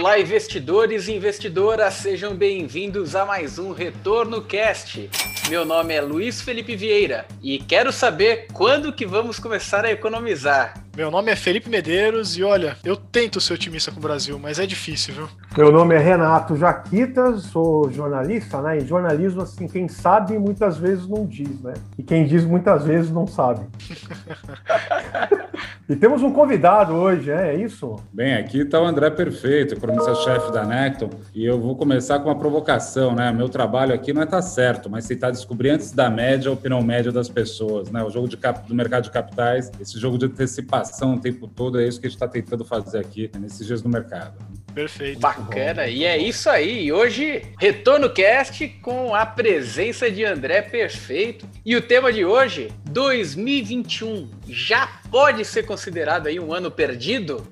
Olá, investidores e investidoras, sejam bem-vindos a mais um Retorno Cast. Meu nome é Luiz Felipe Vieira e quero saber quando que vamos começar a economizar. Meu nome é Felipe Medeiros e olha, eu tento ser otimista com o Brasil, mas é difícil, viu? Meu nome é Renato Jaquita, sou jornalista, né? E jornalismo, assim, quem sabe muitas vezes não diz, né? E quem diz muitas vezes não sabe. e temos um convidado hoje, é, é isso? Bem, aqui está o André Perfeito, economista-chefe da Necton, e eu vou começar com uma provocação, né? Meu trabalho aqui não é estar tá certo, mas tentar descobrir antes da média a opinião média das pessoas, né? O jogo de cap... do mercado de capitais, esse jogo de antecipação o tempo todo, é isso que a gente está tentando fazer aqui nesses dias no mercado. Perfeito. Bacana. E é isso aí. Hoje, Retorno Cast com a presença de André Perfeito. E o tema de hoje, 2021, já pode ser considerado aí um ano perdido?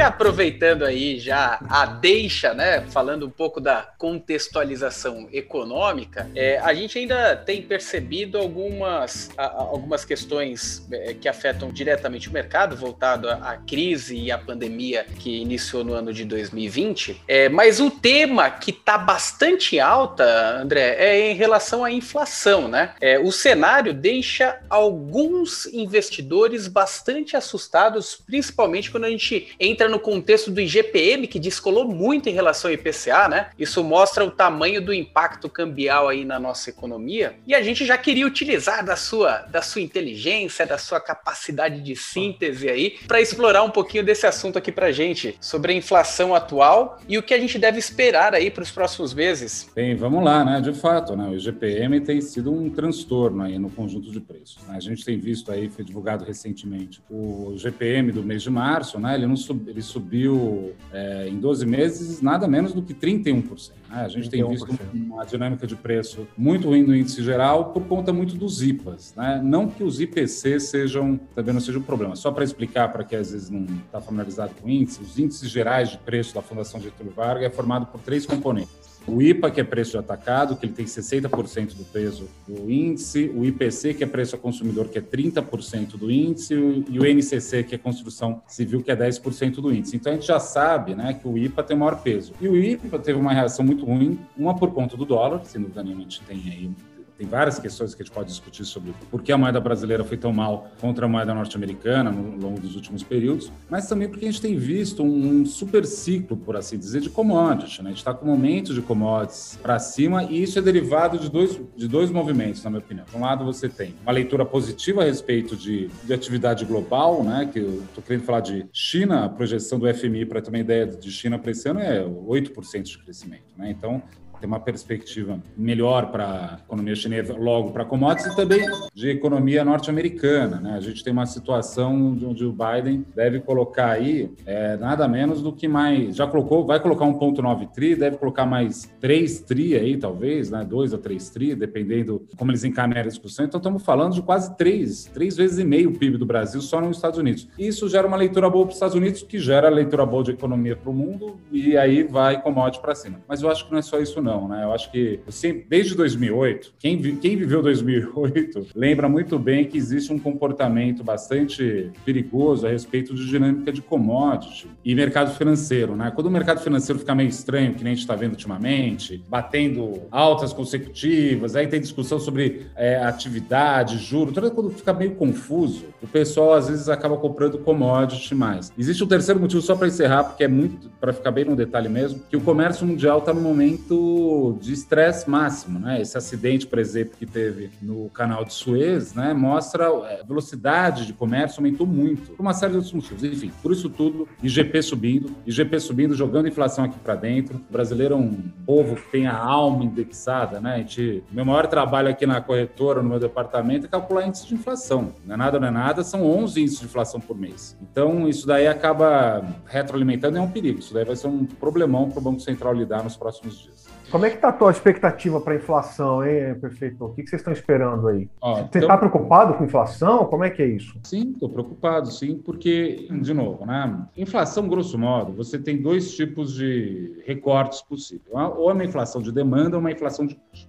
Aproveitando aí já a deixa, né, falando um pouco da contextualização econômica, é, a gente ainda tem percebido algumas, a, algumas questões é, que afetam diretamente o mercado, voltado à, à, crise e à pandemia que iniciou no ano de 2020. É, mas o tema que está bastante alta, André, é em relação à inflação, né? É, o cenário deixa alguns investidores bastante assustados, principalmente quando a gente entra no contexto do IGPM, que descolou muito em relação ao IPCA, né? Isso mostra o tamanho do impacto cambial aí na nossa economia. E a gente já queria utilizar da sua, da sua inteligência, da sua capacidade de síntese aí, para explorar um pouquinho desse assunto aqui para gente, sobre a inflação atual e o que a gente deve esperar aí para os próximos meses. Bem, vamos lá, né? De fato, né? O IGPM tem sido um transtorno aí no conjunto de preços. Né? A gente tem visto aí, foi divulgado recentemente, o GPM do mês de março, né? Ele não sub, ele subiu é, em 12 meses nada menos do que 31%. Né? A gente 31%. tem visto uma dinâmica de preço muito ruim no índice geral por conta muito dos IPAs. Né? Não que os IPC sejam, também não seja um problema. Só para explicar para quem às vezes não está familiarizado com índices, os índices gerais de preço da Fundação Getúlio Vargas é formado por três componentes o IPA, que é preço de atacado, que ele tem 60% do peso do índice, o IPC, que é preço ao consumidor, que é 30% do índice, e o NCC, que é construção civil, que é 10% do índice. Então a gente já sabe né, que o IPA tem maior peso. E o IPA teve uma reação muito ruim, uma por conta do dólar, sem dúvida nenhuma a gente tem aí tem várias questões que a gente pode discutir sobre por que a moeda brasileira foi tão mal contra a moeda norte-americana no longo dos últimos períodos, mas também porque a gente tem visto um, super ciclo, por assim dizer, de commodities. Né? A gente está com um momento de commodities para cima e isso é derivado de dois, de dois movimentos, na minha opinião. De um lado, você tem uma leitura positiva a respeito de, de atividade global, né? que eu estou querendo falar de China, a projeção do FMI, para ter uma ideia de China para esse ano, é 8% de crescimento. Né? Então, tem uma perspectiva melhor para a economia chinesa, logo para commodities e também de economia norte-americana. Né? A gente tem uma situação onde o Biden deve colocar aí é, nada menos do que mais. Já colocou, vai colocar 1,9 tri, deve colocar mais 3 tri aí, talvez, né? 2 a 3 tri, dependendo como eles encaminharem a discussão. Então estamos falando de quase 3, 3 vezes e meio o PIB do Brasil só nos Estados Unidos. Isso gera uma leitura boa para os Estados Unidos, que gera leitura boa de economia para o mundo, e aí vai commodity para cima. Mas eu acho que não é só isso, não não, né? Eu acho que, assim, desde 2008, quem, quem viveu 2008 lembra muito bem que existe um comportamento bastante perigoso a respeito de dinâmica de commodity e mercado financeiro, né? Quando o mercado financeiro fica meio estranho, que nem a gente está vendo ultimamente, batendo altas consecutivas, aí tem discussão sobre é, atividade, juro, tudo quando fica meio confuso, o pessoal às vezes acaba comprando commodity mais. Existe um terceiro motivo, só para encerrar, porque é muito, para ficar bem no detalhe mesmo, que o comércio mundial está no momento de estresse máximo, né? Esse acidente, por exemplo, que teve no canal de Suez, né, mostra é, a velocidade de comércio aumentou muito, por uma série de outros motivos. Enfim, por isso tudo, IGP subindo, IGP subindo, jogando inflação aqui para dentro. O brasileiro é um povo que tem a alma indexada, né? A gente, meu maior trabalho aqui na corretora, no meu departamento, é calcular índice de inflação. Não é nada, não é nada, são 11 índices de inflação por mês. Então, isso daí acaba retroalimentando, é um perigo. Isso daí vai ser um problemão para o Banco Central lidar nos próximos dias. Como é que está a tua expectativa para a inflação, hein, Perfeito? O que, vocês estão esperando aí? Ó, Você está então... preocupado com inflação? Como é que é isso? Sim, estou preocupado, sim, porque, de novo, né? Inflação, grosso modo, você tem dois tipos de recortes possíveis. Ou é uma inflação de demanda ou uma inflação de custo.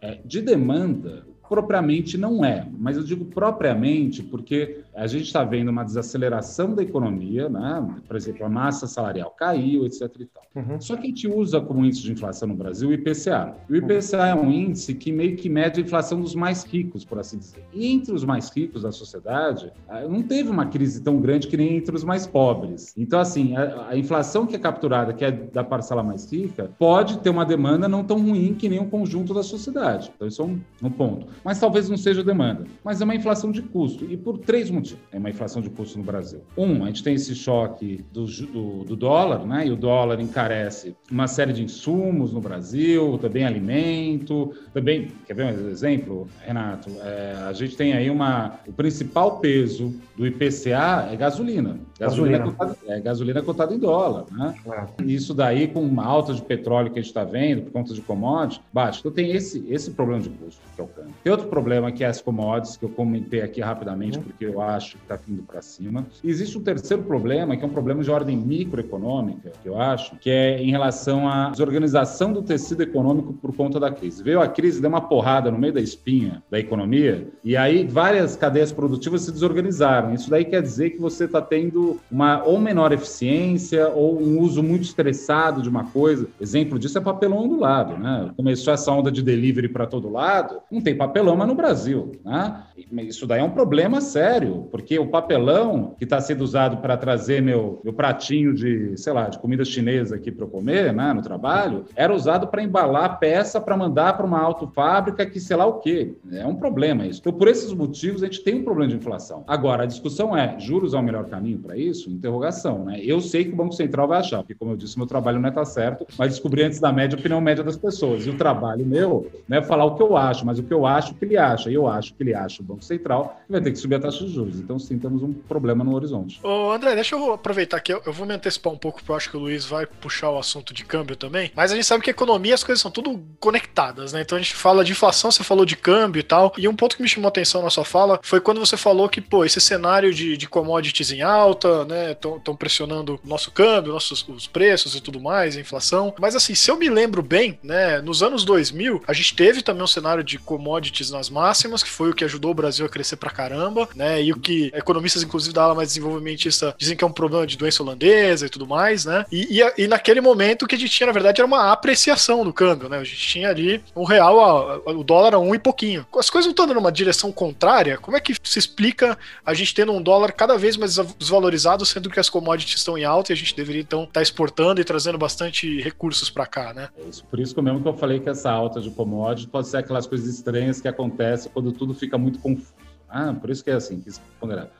É, de demanda, Propriamente não é, mas eu digo propriamente porque a gente está vendo uma desaceleração da economia, né? por exemplo, a massa salarial caiu, etc. E tal. Uhum. Só que a gente usa como índice de inflação no Brasil o IPCA. O IPCA é um índice que meio que mede a inflação dos mais ricos, por assim dizer. E entre os mais ricos da sociedade, ah, não teve uma crise tão grande que nem entre os mais pobres. Então, assim, a, a inflação que é capturada, que é da parcela mais rica, pode ter uma demanda não tão ruim que nem o conjunto da sociedade. Então, isso é um, um ponto. Mas talvez não seja demanda. Mas é uma inflação de custo. E por três motivos é uma inflação de custo no Brasil. Um, a gente tem esse choque do, do, do dólar, né? E o dólar encarece uma série de insumos no Brasil, também alimento, também. Quer ver um exemplo, Renato? É, a gente tem aí uma. O principal peso do IPCA é gasolina. Gasolina, gasolina. Cotada, é gasolina cotada em dólar, né? É. Isso daí, com uma alta de petróleo que a gente está vendo, por conta de commodities, baixa. Então tem esse, esse problema de custo que é o câmbio. Tem outro problema que é as commodities, que eu comentei aqui rapidamente, uhum. porque eu acho que está indo para cima. E existe um terceiro problema, que é um problema de ordem microeconômica, que eu acho, que é em relação à desorganização do tecido econômico por conta da crise. Veio a crise, deu uma porrada no meio da espinha da economia, e aí várias cadeias produtivas se desorganizaram. Isso daí quer dizer que você está tendo uma ou menor eficiência ou um uso muito estressado de uma coisa. Exemplo disso é papelão do lado, né? Começou essa onda de delivery para todo lado, não tem papelão mas no Brasil, né? Isso daí é um problema sério, porque o papelão que está sendo usado para trazer meu, meu pratinho de, sei lá, de comida chinesa aqui para eu comer, né, no trabalho, era usado para embalar peça para mandar para uma autofábrica que sei lá o quê. É um problema isso. Então, por esses motivos, a gente tem um problema de inflação. Agora, a discussão é, juros é o melhor caminho para isso? Interrogação, né? Eu sei que o Banco Central vai achar, porque, como eu disse, meu trabalho não está certo, mas descobri antes da média a opinião média das pessoas. E o trabalho meu não é falar o que eu acho, mas o que eu acho que ele acha. E eu acho que ele acha o Banco Central vai ter que subir a taxa de juros. Então, sim, temos um problema no horizonte. Ô, André, deixa eu aproveitar que eu, vou me antecipar um pouco, porque eu acho que o Luiz vai puxar o assunto de câmbio também. Mas a gente sabe que economia as coisas são tudo conectadas, né? Então a gente fala de inflação, você falou de câmbio e tal. E um ponto que me chamou a atenção na sua fala foi quando você falou que, pô, esse cenário de, de commodities em alta, né? Estão pressionando o nosso câmbio, nossos os preços e tudo mais, a inflação. Mas assim, se eu me lembro bem, né? Nos anos 2000, a gente teve também um cenário de commodities nas máximas, que foi o que ajudou o Brasil a crescer pra caramba, né? E o que economistas, inclusive, da ala mais desenvolvimentista, dizem que é um problema de doença holandesa e tudo mais, né? E, e, e naquele momento o que a gente tinha, na verdade, era uma apreciação do câmbio, né? A gente tinha ali um real, a, a, o dólar a um e pouquinho. As coisas não estão dando uma direção contrária. Como é que se explica a gente tendo um dólar cada vez mais desvalorizado, sendo que as commodities estão em alta e a gente deveria então estar tá exportando e trazendo bastante recursos para cá, né? É por isso que mesmo que eu falei que essa alta de commodities pode ser aquelas coisas estranhas que acontecem quando tudo fica muito confuso. Ah, por isso que é assim, que se ponderar.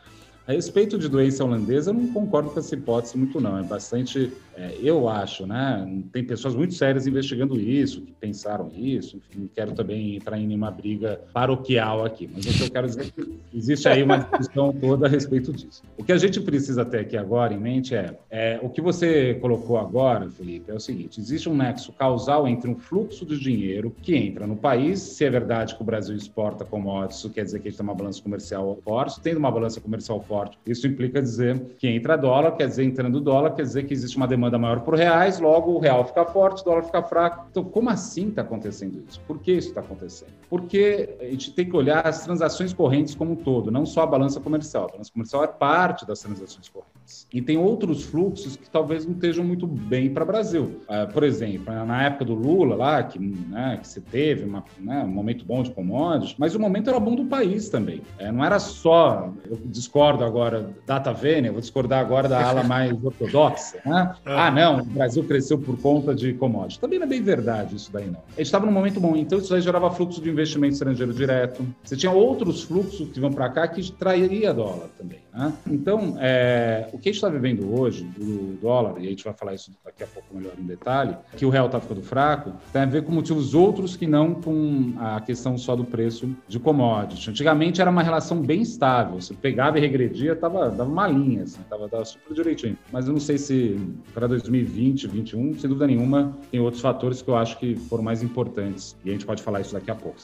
A respeito de doença holandesa, eu não concordo com essa hipótese muito, não. É bastante, é, eu acho, né? Tem pessoas muito sérias investigando isso, que pensaram isso. Enfim, não quero também entrar em nenhuma briga paroquial aqui, mas o que eu quero dizer é que existe aí uma discussão toda a respeito disso. O que a gente precisa ter aqui agora em mente é, é o que você colocou agora, Felipe, é o seguinte: existe um nexo causal entre um fluxo de dinheiro que entra no país. Se é verdade que o Brasil exporta commodities, isso quer dizer que a gente tem uma balança comercial forte. Tendo uma balança comercial forte. Isso implica dizer que entra dólar, quer dizer, entrando dólar, quer dizer que existe uma demanda maior por reais, logo o real fica forte, o dólar fica fraco. Então, como assim está acontecendo isso? Por que isso está acontecendo? Porque a gente tem que olhar as transações correntes como um todo, não só a balança comercial. A balança comercial é parte das transações correntes. E tem outros fluxos que talvez não estejam muito bem para o Brasil. Uh, por exemplo, na época do Lula, lá, que, né, que você teve uma, né, um momento bom de commodities, mas o momento era bom do país também. É, não era só, eu discordo agora data vênia, vou discordar agora da ala mais ortodoxa. Né? É. Ah, não, o Brasil cresceu por conta de commodities. Também não é bem verdade isso daí, não. A gente estava num momento bom, então isso aí gerava fluxo de investimento estrangeiro direto. Você tinha outros fluxos que vão para cá que trairia dólar também. Né? Então, é, o que a gente está vivendo hoje, do dólar, e a gente vai falar isso daqui a pouco melhor em detalhe, que o real está ficando fraco, tem a ver com motivos outros que não com a questão só do preço de commodities. Antigamente era uma relação bem estável, você pegava e regredia, tava, dava uma linha, assim, tava, tava super direitinho. Mas eu não sei se para 2020, 2021, sem dúvida nenhuma, tem outros fatores que eu acho que foram mais importantes. E a gente pode falar isso daqui a pouco.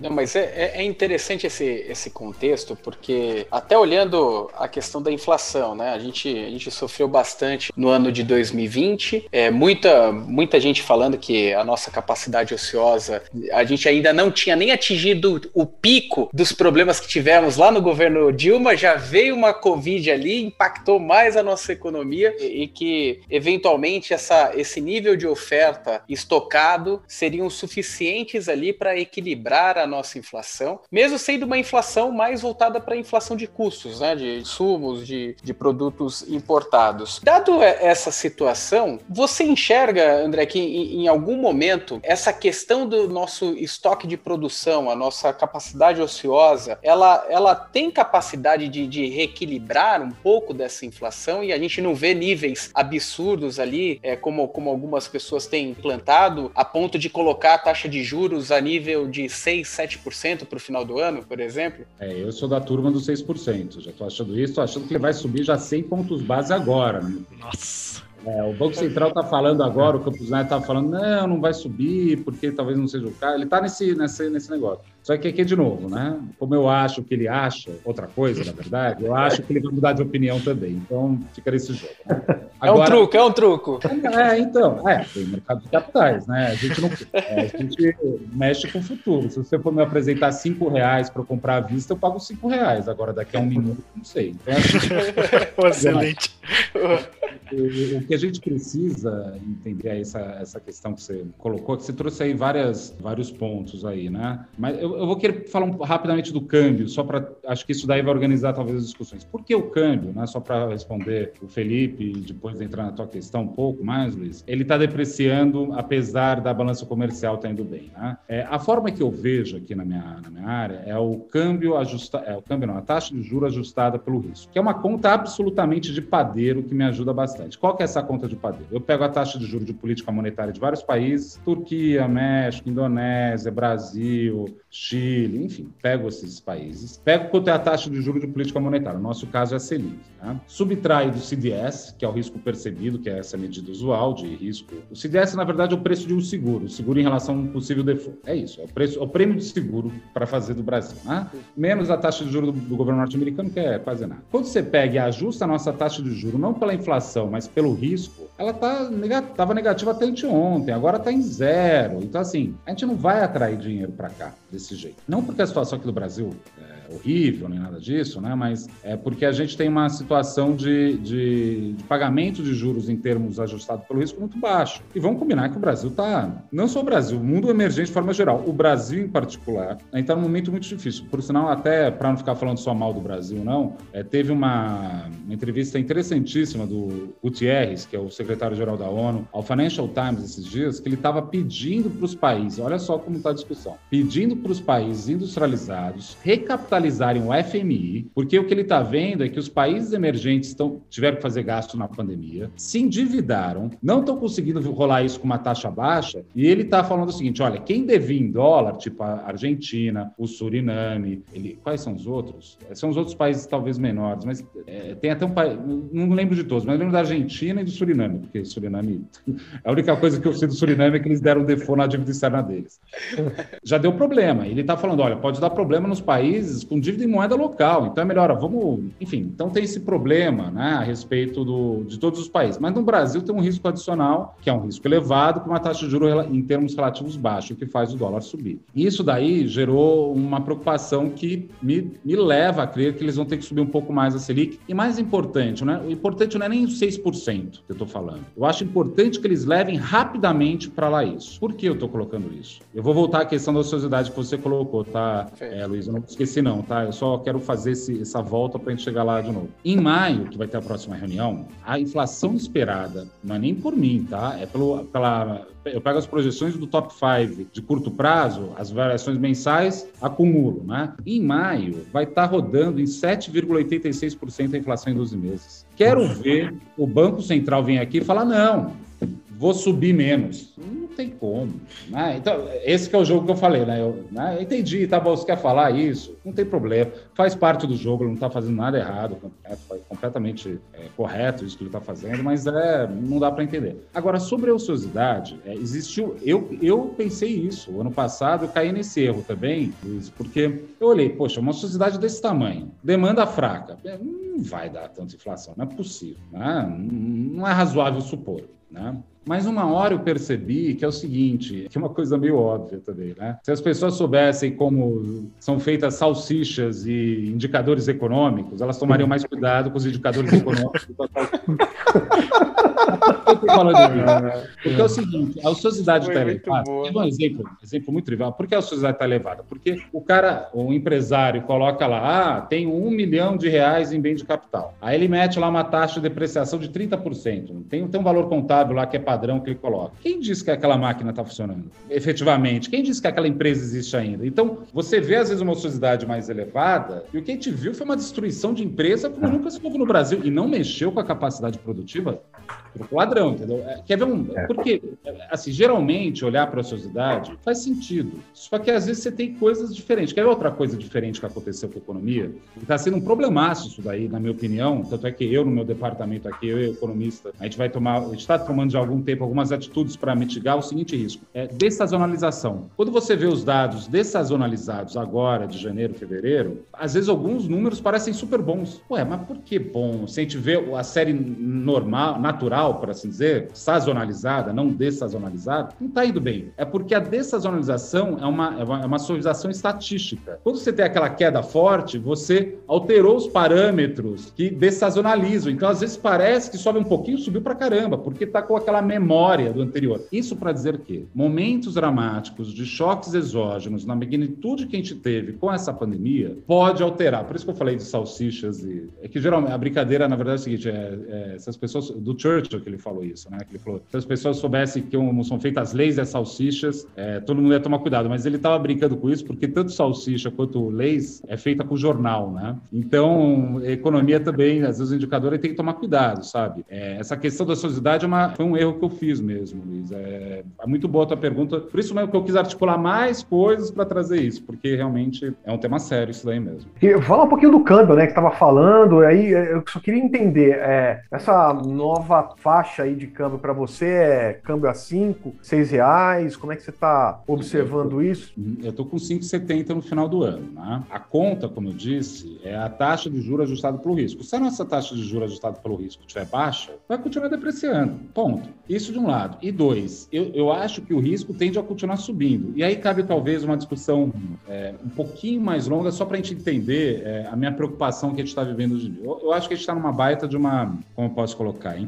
Não, mas é, é, é interessante esse, esse contexto, porque até olhando a questão da inflação, né? A gente, a gente sofreu bastante no ano de 2020. É, muita, muita gente falando que a nossa capacidade ociosa, a gente ainda não tinha nem atingido o pico dos problemas que tivemos lá no governo Dilma, já veio uma Covid ali, impactou mais a nossa economia e, e que, eventualmente, essa, esse nível de oferta estocado seriam suficientes ali para equilibrar a nossa inflação, mesmo sendo uma inflação mais voltada para a inflação de custos, né, de insumos, de, de produtos importados. Dado essa situação, você enxerga, André, que em, em algum momento essa questão do nosso estoque de produção, a nossa capacidade ociosa, ela, ela tem capacidade de, de reequilibrar um pouco dessa inflação e a gente não vê níveis absurdos ali, é, como, como algumas pessoas têm implantado, a ponto de colocar a taxa de juros a nível de 6, 7% para o final do ano, por exemplo? É, eu sou da turma dos 6%. Já estou achando isso, estou achando que ele vai subir já 100 pontos base agora. Né? Nossa. É, o Banco Central está falando agora, o Campos Neto está falando, não, não vai subir, porque talvez não seja o caso. Ele está nesse, nesse, nesse negócio. Só que aqui, de novo, né? Como eu acho que ele acha outra coisa, na verdade, eu acho que ele vai mudar de opinião também. Então, fica nesse jogo. Né? Agora, é um truco, é um truco. É, então, é, tem mercado de capitais, né? A gente não. É, a gente mexe com o futuro. Se você for me apresentar cinco reais para comprar à vista, eu pago cinco reais. Agora, daqui a um minuto, não sei. Então, é Excelente. O, o, que a gente precisa entender é essa, essa questão que você colocou, que você trouxe aí várias, vários pontos aí, né? Mas eu, eu vou querer falar um, rapidamente do câmbio, só para. Acho que isso daí vai organizar talvez as discussões. Por que o câmbio, né? Só para responder o Felipe e depois entrar na tua questão um pouco mais, Luiz. Ele está depreciando, apesar da balança comercial estar tá indo bem, né? É, a forma que eu vejo aqui na minha, na minha área é o câmbio ajustado, é o câmbio não, a taxa de juros ajustada pelo risco, que é uma conta absolutamente de padeiro que me ajuda bastante. Qual que é essa conta de padeiro? Eu pego a taxa de juros de política monetária de vários países, Turquia, México, Indonésia, Brasil, Chile, enfim, pego esses países, pego quanto é a taxa de juros de política monetária, no nosso caso é a Selic, né? subtrai do CDS, que é o risco percebido, que é essa medida usual de risco. O CDS, na verdade, é o preço de um seguro, o seguro em relação a um possível default. É isso, é o, preço, é o prêmio de seguro para fazer do Brasil, né? menos a taxa de juros do, do governo norte-americano, que é quase nada. Quando você pega e ajusta a nossa taxa de juros, não pela inflação, mas pelo risco, ela tá estava negativa até anteontem, agora está em zero. Então, assim, a gente não vai atrair dinheiro para cá desse jeito. Não porque a situação aqui do Brasil é horrível, nem nada disso, né? Mas é porque a gente tem uma situação de, de, de pagamento de juros em termos ajustados pelo risco muito baixo. E vamos combinar que o Brasil está, não só o Brasil, o mundo emergente de forma geral, o Brasil em particular, está num momento muito difícil. Por sinal, até para não ficar falando só mal do Brasil, não, é, teve uma, uma entrevista interessantíssima do Gutierrez, que é o secretário-geral da ONU, ao Financial Times esses dias, que ele estava pedindo para os países, olha só como está a discussão, pedindo para os países industrializados recapitalizarem o FMI, porque o que ele está vendo é que os países emergentes estão, tiveram que fazer gasto na pandemia, se endividaram, não estão conseguindo rolar isso com uma taxa baixa, e ele está falando o seguinte: olha, quem devia em dólar, tipo a Argentina, o Suriname, ele, quais são os outros? São os outros países talvez menores, mas é, tem até um país, não lembro de todos, mas lembro da Argentina e do Suriname, porque Suriname, a única coisa que eu sei do Suriname é que eles deram default na dívida externa deles. Já deu problema. Ele está falando, olha, pode dar problema nos países com dívida em moeda local, então é melhor, vamos, enfim, então tem esse problema, né, a respeito do, de todos os países. Mas no Brasil tem um risco adicional, que é um risco elevado, com uma taxa de juros em termos relativos baixos, que faz o dólar subir. Isso daí gerou uma preocupação que me, me leva a crer que eles vão ter que subir um pouco mais a Selic. E mais importante, né, o importante não é nem os 6% que eu estou falando. Eu acho importante que eles levem rapidamente para lá isso. Por que eu estou colocando isso? Eu vou voltar à questão da ociosidade que você colocou, tá, é, Luiz? Eu não esqueci não, tá? Eu só quero fazer esse, essa volta para a gente chegar lá de novo. Em maio, que vai ter a próxima reunião, a inflação esperada, não é nem por mim, tá? É pelo, pela... Eu pego as projeções do top 5 de curto prazo, as variações mensais, acumulo, né? Em maio, vai estar tá rodando em 7,86% a inflação em 12 meses. Quero ver o Banco Central vir aqui e falar: não, vou subir menos. Não tem como. Né? Então, esse é o jogo que eu falei, né? Eu, né? entendi, tá bom, você quer falar isso? Não tem problema. Faz parte do jogo, ele não está fazendo nada errado, vai completamente é, correto isso que ele está fazendo, mas é, não dá para entender. Agora, sobre a ociosidade, é, existiu. Eu, eu pensei isso. ano passado eu caí nesse erro também, Luiz, porque eu olhei, poxa, uma sociedade desse tamanho, demanda fraca, é, não vai dar tanta inflação, não é possível, né? não é razoável supor. Né? Mas uma hora eu percebi que é o seguinte, que é uma coisa meio óbvia também, né? Se as pessoas soubessem como são feitas salsichas e indicadores econômicos, elas tomariam mais cuidado com os indicadores econômicos. Porque é o seguinte, a ociosidade está elevada. um exemplo, exemplo muito trivial. Por que a ociosidade está elevada? Porque o cara, o empresário, coloca lá, ah, tem um milhão de reais em bem de capital. Aí ele mete lá uma taxa de depreciação de 30%. Tem, tem um valor contábil lá que é padrão que ele coloca. Quem disse que aquela máquina está funcionando efetivamente? Quem disse que aquela empresa existe ainda? Então, você vê às vezes uma ociosidade mais elevada e o que a gente viu foi uma destruição de empresa como nunca se houve no Brasil e não mexeu com a capacidade produtiva do ladrão, entendeu? É, quer ver um. É. Porque, assim, geralmente olhar para a ociosidade faz sentido. Só que às vezes você tem coisas diferentes. Quer ver outra coisa diferente que aconteceu com a economia? Está sendo um problemaço isso daí, na minha opinião. Tanto é que eu, no meu departamento aqui, eu, economista, a gente vai tomar, a gente está tomando já algum tempo algumas atitudes para mitigar o seguinte risco: é dessazonalização. Quando você vê os dados dessazonalizados agora, de janeiro, fevereiro, às vezes alguns números parecem super bons. Ué, mas por que bom? Se a gente vê a série normal, natural, por assim dizer, sazonalizada, não dessazonalizada, não está indo bem. É porque a dessazonalização é uma, é uma, é uma suavização estatística. Quando você tem aquela queda forte, você alterou os parâmetros que dessazonalizam. Então, às vezes, parece que sobe um pouquinho, subiu para caramba, porque está com aquela memória do anterior. Isso para dizer que momentos dramáticos de choques exógenos na magnitude que a gente teve com essa pandemia pode alterar. Por isso que eu falei de salsichas e é que geralmente a brincadeira na verdade é o seguinte, é, é essas pessoas do Que ele falou isso, né? Que ele falou, se as pessoas soubessem que como são feitas leis e salsichas, é, todo mundo ia tomar cuidado. Mas ele estava brincando com isso porque tanto salsicha quanto leis é feita com jornal, né? Então, economia também, às vezes o indicador tem que tomar cuidado, sabe? É, essa questão da sociedade é uma, foi um erro que eu fiz mesmo, Luiz. É, é muito boa a tua pergunta. Por isso mesmo que eu quis articular mais coisas para trazer isso, porque realmente é um tema sério isso daí mesmo. Fala um pouquinho do câmbio, né, que estava falando, aí eu só queria entender, é, essa nova faixa aí de câmbio para você é câmbio a 5, 6 reais, como é que você está observando eu tô, isso? Eu estou com 5,70 no final do ano, né? A conta, como eu disse, é a taxa de juros ajustada pelo risco. Se a nossa taxa de juros ajustada pelo risco estiver baixa, vai continuar depreciando, ponto. Isso de um lado. E dois, eu, eu acho que o risco tende a continuar subindo. E aí cabe talvez uma discussão é, um pouquinho mais longa, só para a gente entender é, a minha preocupação que a gente está vivendo hoje. Eu, eu acho que a gente está numa baita de uma, como eu posso colocar,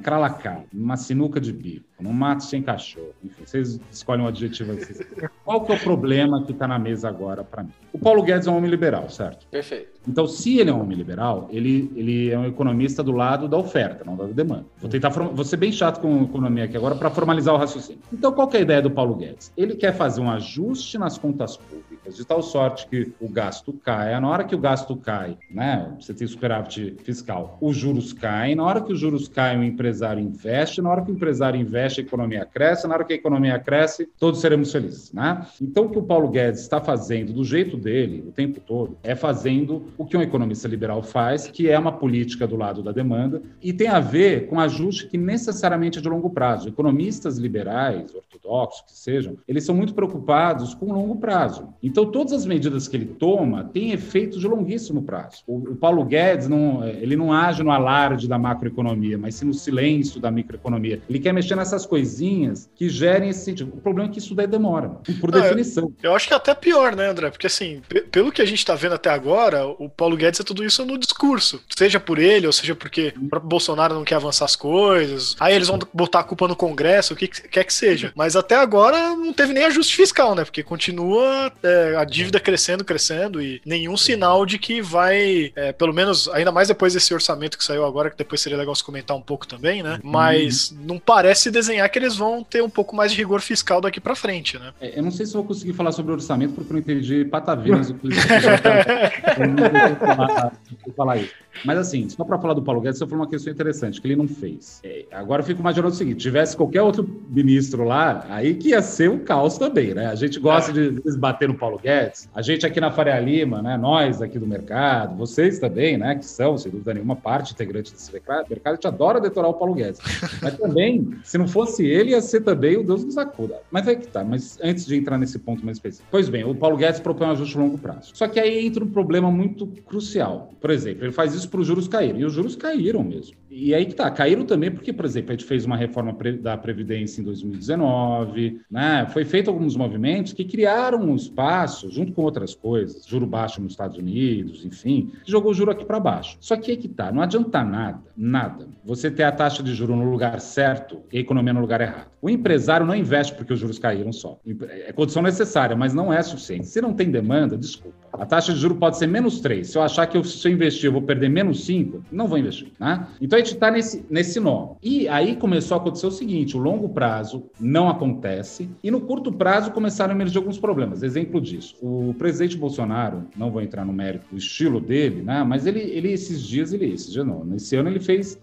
uma sinuca de bico, num mato sem cachorro. Enfim, vocês escolhem um adjetivo aí. Qual que é o problema que está na mesa agora para mim? O Paulo Guedes é um homem liberal, certo? Perfeito. Então, se ele é um homem liberal, ele, ele é um economista do lado da oferta, não da demanda. Vou tentar vou ser bem chato com economia aqui agora para formalizar o raciocínio. Então, qual é a ideia do Paulo Guedes? Ele quer fazer um ajuste nas contas públicas, de tal sorte que o gasto caia. Na hora que o gasto cai, né, você tem superávit fiscal, os juros caem. Na hora que os juros caem, o empresário investe. Na hora que o empresário investe, a economia cresce. Na hora que a economia cresce, todos seremos felizes. Né? Então, o que o Paulo Guedes está fazendo, do jeito dele, o tempo todo, é fazendo o que um economista liberal faz, que é uma política do lado da demanda, e tem a ver com ajuste que necessariamente é de longo prazo. Economistas liberais, ortodoxos que sejam, eles são muito preocupados com longo prazo. Então, todas as medidas que ele toma têm efeitos de longuíssimo prazo. O, o Paulo Guedes não, ele não age no alarde da macroeconomia, mas sim no silêncio da microeconomia. Ele quer mexer nessas coisinhas que gerem esse sentido. O problema é que isso daí demora, por definição. Eu, eu acho que é até pior, né, André? Porque assim, pelo que a gente está vendo até agora, o Paulo Guedes é tudo isso no discurso. Seja por ele, ou seja porque o próprio Bolsonaro não quer avançar as coisas. Aí eles vão botar a culpa no Congresso, o que quer que seja. Mas até agora não teve nem ajuste fiscal, né? Porque continua é, a dívida crescendo, crescendo e nenhum sinal de que vai, é, pelo menos, ainda mais depois desse orçamento que saiu agora, que depois seria legal se comentar um pouco também, né? Uhum. Mas uhum. não parece desenhar que eles vão ter um pouco mais de rigor fiscal daqui para frente, né? É, eu não sei se vou conseguir falar sobre orçamento porque eu não entendi patavinas, inclusive. falar, falar isso. Mas assim, só para falar do Paulo Guedes, você falou uma questão interessante, que ele não fez. É, agora eu fico imaginando o seguinte: tivesse qualquer outro ministro lá, aí que ia ser um caos também, né? A gente gosta é. de bater no Paulo Paulo Guedes, a gente aqui na Faria Lima, né, nós aqui do mercado, vocês também, né, que são, sem dúvida nenhuma, parte integrante desse mercado, a gente adora detonar o Paulo Guedes. Mas também, se não fosse ele, ia ser também o Deus nos acuda. Mas é que tá, mas antes de entrar nesse ponto mais específico. Pois bem, o Paulo Guedes propõe um ajuste a longo prazo. Só que aí entra um problema muito crucial. Por exemplo, ele faz isso para os juros caírem, e os juros caíram mesmo. E aí que tá, caíram também porque, por exemplo, a gente fez uma reforma da Previdência em 2019, né? Foi feito alguns movimentos que criaram um espaço, junto com outras coisas, juro baixo nos Estados Unidos, enfim, jogou o juro aqui para baixo. Só que aí que tá, não adianta nada, nada. Você ter a taxa de juro no lugar certo e a economia no lugar errado. O empresário não investe porque os juros caíram só. É condição necessária, mas não é suficiente. Se não tem demanda, desculpa. A taxa de juro pode ser menos 3. Se eu achar que eu, se eu investir eu vou perder menos 5, não vou investir. Né? Então a gente está nesse, nesse nó. E aí começou a acontecer o seguinte: o longo prazo não acontece e no curto prazo começaram a emergir alguns problemas. Exemplo disso: o presidente Bolsonaro, não vou entrar no mérito do estilo dele, né? mas ele, ele esses dias, ele, esses dias não, nesse ano ele fez,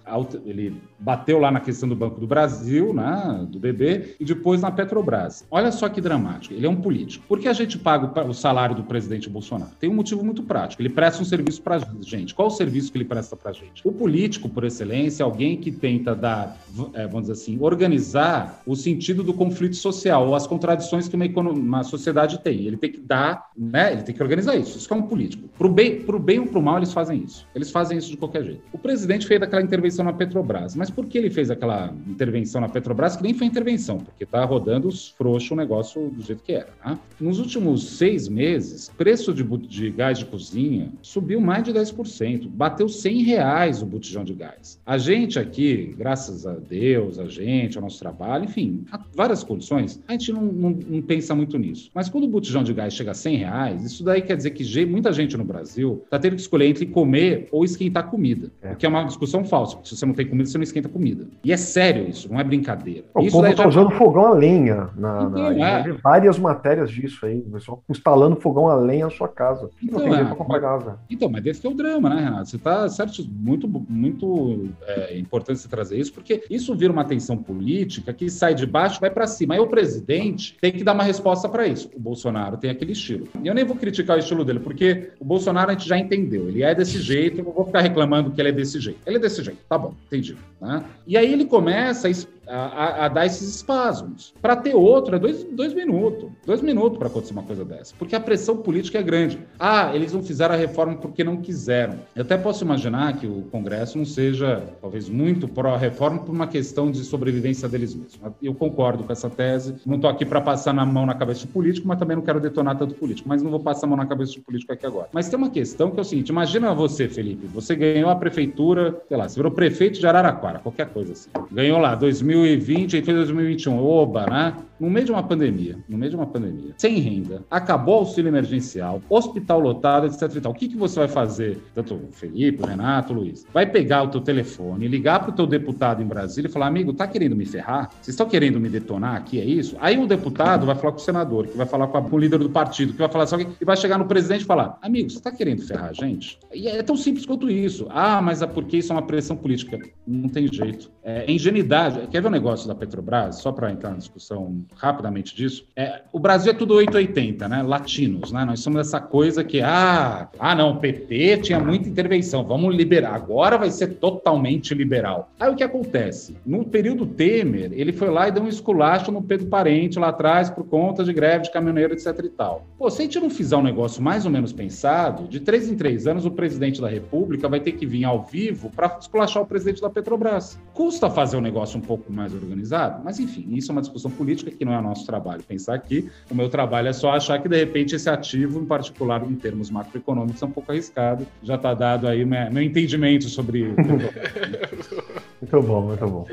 ele bateu lá na questão do Banco do Brasil, né? do BB, e depois na Petrobras. Olha só que dramático: ele é um político. Por que a gente paga o salário do presidente Bolsonaro? Bolsonaro? Tem um motivo muito prático. Ele presta um serviço para gente. Qual o serviço que ele presta para gente? O político, por excelência, é alguém que tenta dar, é, vamos dizer assim, organizar o sentido do conflito social ou as contradições que uma, uma sociedade tem. Ele tem que dar, né? Ele tem que organizar isso. Isso é um político. Para o bem, pro bem ou para o mal, eles fazem isso. Eles fazem isso de qualquer jeito. O presidente fez aquela intervenção na Petrobras. Mas por que ele fez aquela intervenção na Petrobras? Que nem foi intervenção, porque está rodando os frouxos o negócio do jeito que era. Né? Nos últimos seis meses, preço de de gás de cozinha subiu mais de 10%, bateu 100 reais o botijão de gás. A gente aqui, graças a Deus, a gente, ao nosso trabalho, enfim, há várias condições, a gente não, não, não pensa muito nisso. Mas quando o botijão de gás chega a 100 reais, isso daí quer dizer que muita gente no Brasil está tendo que escolher entre comer ou esquentar comida, é. o que é uma discussão falsa, porque se você não tem comida, você não esquenta comida. E é sério isso, não é brincadeira. O isso povo está já... usando fogão a lenha, na, então, na... É. várias matérias disso aí, o pessoal instalando fogão a lenha na sua casa casa. Então, não tem é, comprar casa. Então, mas esse é o drama, né, Renato? Você está certo, muito, muito é, importante você trazer isso, porque isso vira uma tensão política que sai de baixo vai para cima. Aí o presidente tem que dar uma resposta para isso. O Bolsonaro tem aquele estilo. E eu nem vou criticar o estilo dele, porque o Bolsonaro a gente já entendeu. Ele é desse jeito, eu não vou ficar reclamando que ele é desse jeito. Ele é desse jeito, tá bom, entendi. Né? E aí ele começa a a, a, dar esses espasmos. Para ter outro, é dois, dois minutos. Dois minutos para acontecer uma coisa dessa. Porque a pressão política é grande. Ah, eles não fizeram a reforma porque não quiseram. Eu até posso imaginar que o Congresso não seja, talvez, muito pró-reforma por uma questão de sobrevivência deles mesmos. Eu concordo com essa tese. Não estou aqui para passar na mão na cabeça do político, mas também não quero detonar tanto político. Mas não vou passar a mão na cabeça do político aqui agora. Mas tem uma questão que é o seguinte: imagina você, Felipe, você ganhou a prefeitura, sei lá, você virou prefeito de Araraquara, qualquer coisa assim. Ganhou lá 2000 2020 e fez 2021. Oba, né? No meio de uma pandemia, no meio de uma pandemia, sem renda, acabou o auxílio emergencial, hospital lotado, etc e tal. O que, que você vai fazer? Tanto o Felipe, o Renato, o Luiz. Vai pegar o teu telefone, ligar para o teu deputado em Brasília e falar, amigo, tá querendo me ferrar? Vocês estão querendo me detonar aqui, é isso? Aí o deputado vai falar com o senador, que vai falar com, a, com o líder do partido, que vai falar assim, e vai chegar no presidente e falar, amigo, você está querendo ferrar a gente? E é tão simples quanto isso. Ah, mas é porque isso é uma pressão política. Não tem jeito. É ingenuidade. Quer ver um negócio da Petrobras, só para entrar na discussão rapidamente disso? É, o Brasil é tudo 880, né? Latinos, né? Nós somos essa coisa que, ah, ah, não, PT tinha muita intervenção, vamos liberar. Agora vai ser totalmente liberal. Aí o que acontece? No período Temer, ele foi lá e deu um esculacho no Pedro Parente lá atrás por conta de greve de caminhoneiro, etc e tal. Pô, se a gente não fizer um negócio mais ou menos pensado, de três em três anos o presidente da República vai ter que vir ao vivo para esculachar o presidente da Petrobras. Custa fazer um negócio um pouco mais organizado. Mas, enfim, isso é uma discussão política que não é nosso trabalho pensar aqui. O meu trabalho é só achar que, de repente, esse ativo, em particular em termos macroeconômicos, é um pouco arriscado. Já está dado aí meu entendimento sobre. muito bom, muito bom.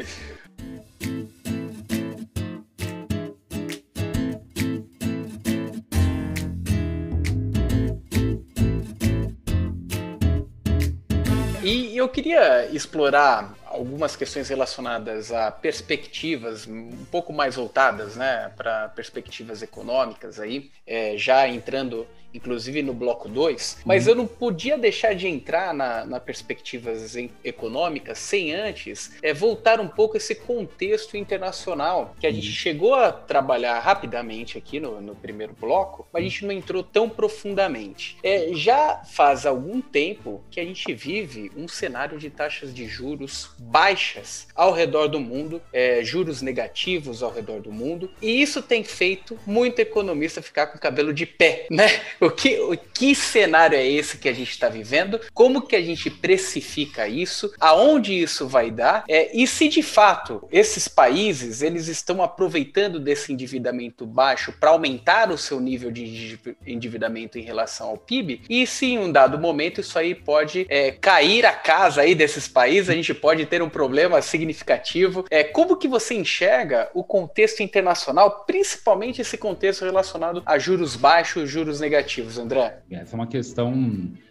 E eu queria explorar algumas questões relacionadas a perspectivas um pouco mais voltadas né, para perspectivas econômicas aí, é, já entrando inclusive no bloco 2, mas uhum. eu não podia deixar de entrar na, na perspectivas econômicas sem antes é, voltar um pouco esse contexto internacional que a gente uhum. chegou a trabalhar rapidamente aqui no, no primeiro bloco, mas a gente não entrou tão profundamente. É, já faz algum tempo que a gente vive um cenário de taxas de juros baixas ao redor do mundo, é, juros negativos ao redor do mundo, e isso tem feito muito economista ficar com o cabelo de pé, né? O que, o que cenário é esse que a gente está vivendo? Como que a gente precifica isso? Aonde isso vai dar? É, e se de fato esses países eles estão aproveitando desse endividamento baixo para aumentar o seu nível de endividamento em relação ao PIB? E se em um dado momento isso aí pode é, cair a casa aí desses países, a gente pode ter um problema significativo. É, como que você enxerga o contexto internacional, principalmente esse contexto relacionado a juros baixos, juros negativos, André? Essa é uma questão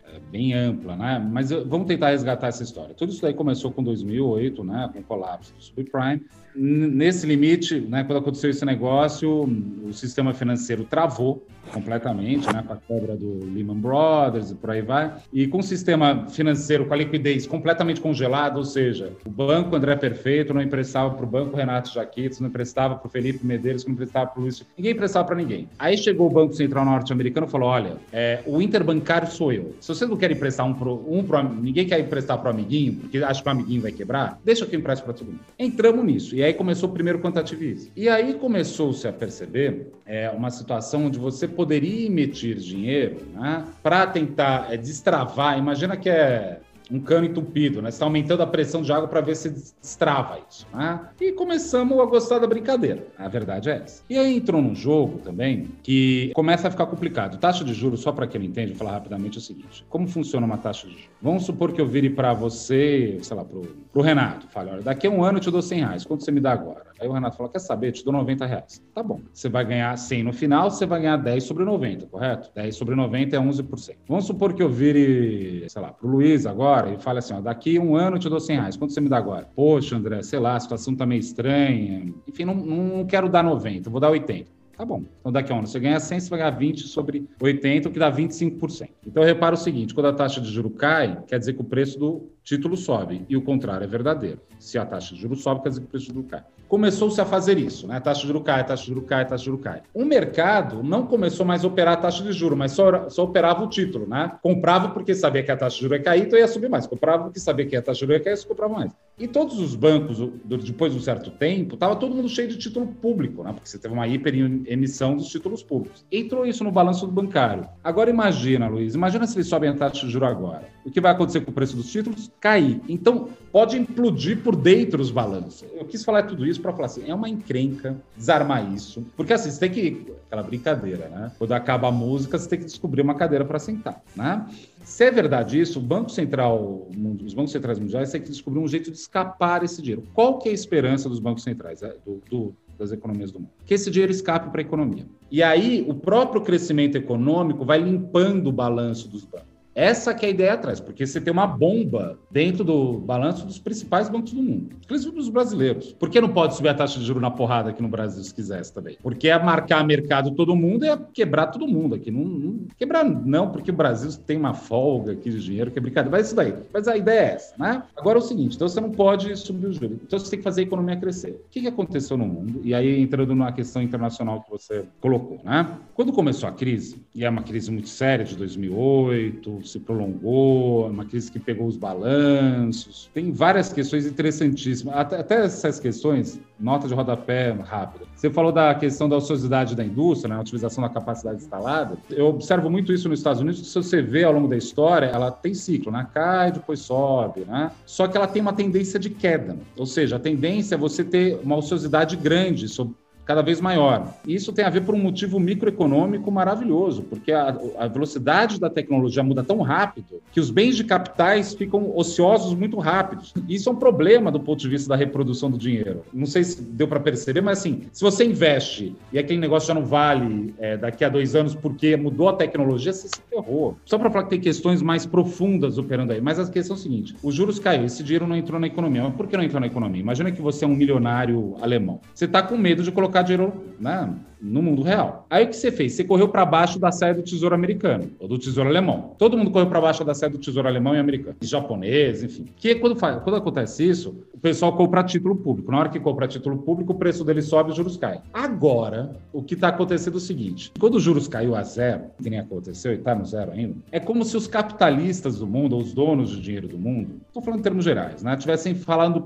é, bem ampla, né? Mas vamos tentar resgatar essa história. Tudo isso daí começou com 2008, né? Com o colapso do subprime. Nesse limite, né? Quando aconteceu esse negócio, o sistema financeiro travou completamente, né, com a quebra do Lehman Brothers e por aí vai, e com o sistema financeiro com a liquidez completamente congelada, ou seja, o banco André Perfeito não emprestava para o banco Renato Jaquitos, não emprestava para o Felipe Medeiros, não emprestava para o Luiz, ninguém emprestava para ninguém. Aí chegou o Banco Central norte-americano e falou, olha, é, o interbancário sou eu. Se vocês não querem emprestar um para um pro, ninguém quer emprestar para o amiguinho, porque acha que o amiguinho vai quebrar, deixa que eu empresto para todo mundo. Entramos nisso, e aí começou o primeiro quantitativismo. E aí começou-se a perceber é, uma situação onde você poderia emitir dinheiro né, para tentar é, destravar. Imagina que é um cano entupido, né? Você está aumentando a pressão de água para ver se destrava isso, né? E começamos a gostar da brincadeira. A verdade é essa. E aí entrou num jogo também que começa a ficar complicado. Taxa de juros, só para quem não entende, vou falar rapidamente o seguinte: como funciona uma taxa de juros? Vamos supor que eu vire para você, sei lá, pro, pro Renato, fale, olha, daqui a um ano eu te dou 100 reais, quanto você me dá agora? Aí o Renato fala, quer saber, eu te dou 90 reais. Tá bom. Você vai ganhar 100 no final, você vai ganhar 10 sobre 90, correto? 10 sobre 90 é 11%. Vamos supor que eu vire, sei lá, pro Luiz agora, e fala assim: ó, daqui um ano eu te dou 100 reais, quanto você me dá agora? Poxa, André, sei lá, a situação tá meio estranha. Enfim, não, não quero dar 90, vou dar 80. Tá bom. Então, daqui a um ano você ganha 100, você vai ganhar 20 sobre 80, o que dá 25%. Então, repara o seguinte: quando a taxa de juro cai, quer dizer que o preço do título sobe, e o contrário é verdadeiro. Se a taxa de juro sobe, quer dizer que o preço do juro cai começou-se a fazer isso, né? Taxa de juros cai, taxa de juros cai, taxa de juros cai. O mercado não começou mais a operar a taxa de juros, mas só, só operava o título, né? Comprava porque sabia que a taxa de juros ia cair, então ia subir mais. Comprava porque sabia que a taxa de juros ia cair, então comprava mais. E todos os bancos, depois de um certo tempo, estava todo mundo cheio de título público, né? Porque você teve uma hiperemissão dos títulos públicos. Entrou isso no balanço do bancário. Agora imagina, Luiz, imagina se eles sobem a taxa de juros agora. O que vai acontecer com o preço dos títulos? Cair. Então, pode implodir por dentro os balanços. Eu quis falar tudo isso para falar assim, é uma encrenca desarmar isso, porque assim, você tem que aquela brincadeira, né? Quando acaba a música, você tem que descobrir uma cadeira para sentar, né? Se é verdade isso, Banco Central, os bancos centrais mundiais têm que descobrir um jeito de escapar esse dinheiro. Qual que é a esperança dos bancos centrais, é, do, do das economias do mundo? Que esse dinheiro escape para a economia. E aí, o próprio crescimento econômico vai limpando o balanço dos bancos. Essa que é a ideia atrás, porque você tem uma bomba dentro do balanço dos principais bancos do mundo, inclusive dos brasileiros. Por que não pode subir a taxa de juros na porrada aqui no Brasil se quisesse também? Porque é marcar mercado todo mundo é quebrar todo mundo aqui. Não, não, quebrar não, porque o Brasil tem uma folga aqui de dinheiro, que é brincadeira. Mas isso daí. Mas a ideia é essa, né? Agora é o seguinte, então você não pode subir os juros. Então você tem que fazer a economia crescer. O que, aconteceu no mundo? E aí entrando numa questão internacional que você colocou, né? Quando começou a crise, e é uma crise muito séria de 2008, se prolongou, uma crise que pegou os balanços. Tem várias questões interessantíssimas. Até, até essas questões, nota de rodapé rápida. Você falou da questão da ociosidade da indústria, né, a utilização da capacidade instalada. Eu observo muito isso nos Estados Unidos, que se você vê ao longo da história, ela tem ciclo, né? Cai, depois sobe, né? Só que ela tem uma tendência de queda. Ou seja, a tendência é você ter uma ociosidade grande sobre cada vez maior. E isso tem a ver por um motivo microeconômico maravilhoso, porque a, a, velocidade da tecnologia muda tão rápido que os bens de capitais ficam ociosos muito rápidos. Isso é um problema do ponto de vista da reprodução do dinheiro. Não sei se deu para perceber, mas assim, se você investe e aquele negócio já não vale é, daqui a dois anos porque mudou a tecnologia, você se ferrou. Só para falar que tem questões mais profundas operando aí. Mas a questão é a seguinte: os juros caiu, esse dinheiro não entrou na economia. Mas por que não entrou na economia? Imagina que você é um milionário alemão. Você está com medo de colocar colocar dinheiro, né? No mundo real. Aí o que você fez? Você correu para baixo da saia do Tesouro Americano, ou do Tesouro Alemão. Todo mundo correu para baixo da saia do Tesouro Alemão e Americano, e japonês, enfim. Que quando, faz, quando acontece isso, o pessoal compra título público. Na hora que compra título público, o preço dele sobe e os juros caem. Agora, o que está acontecendo é o seguinte: quando os juros caiu a zero, que nem aconteceu e está no zero ainda, é como se os capitalistas do mundo, ou os donos de dinheiro do mundo, estou falando em termos gerais, né, estivessem falando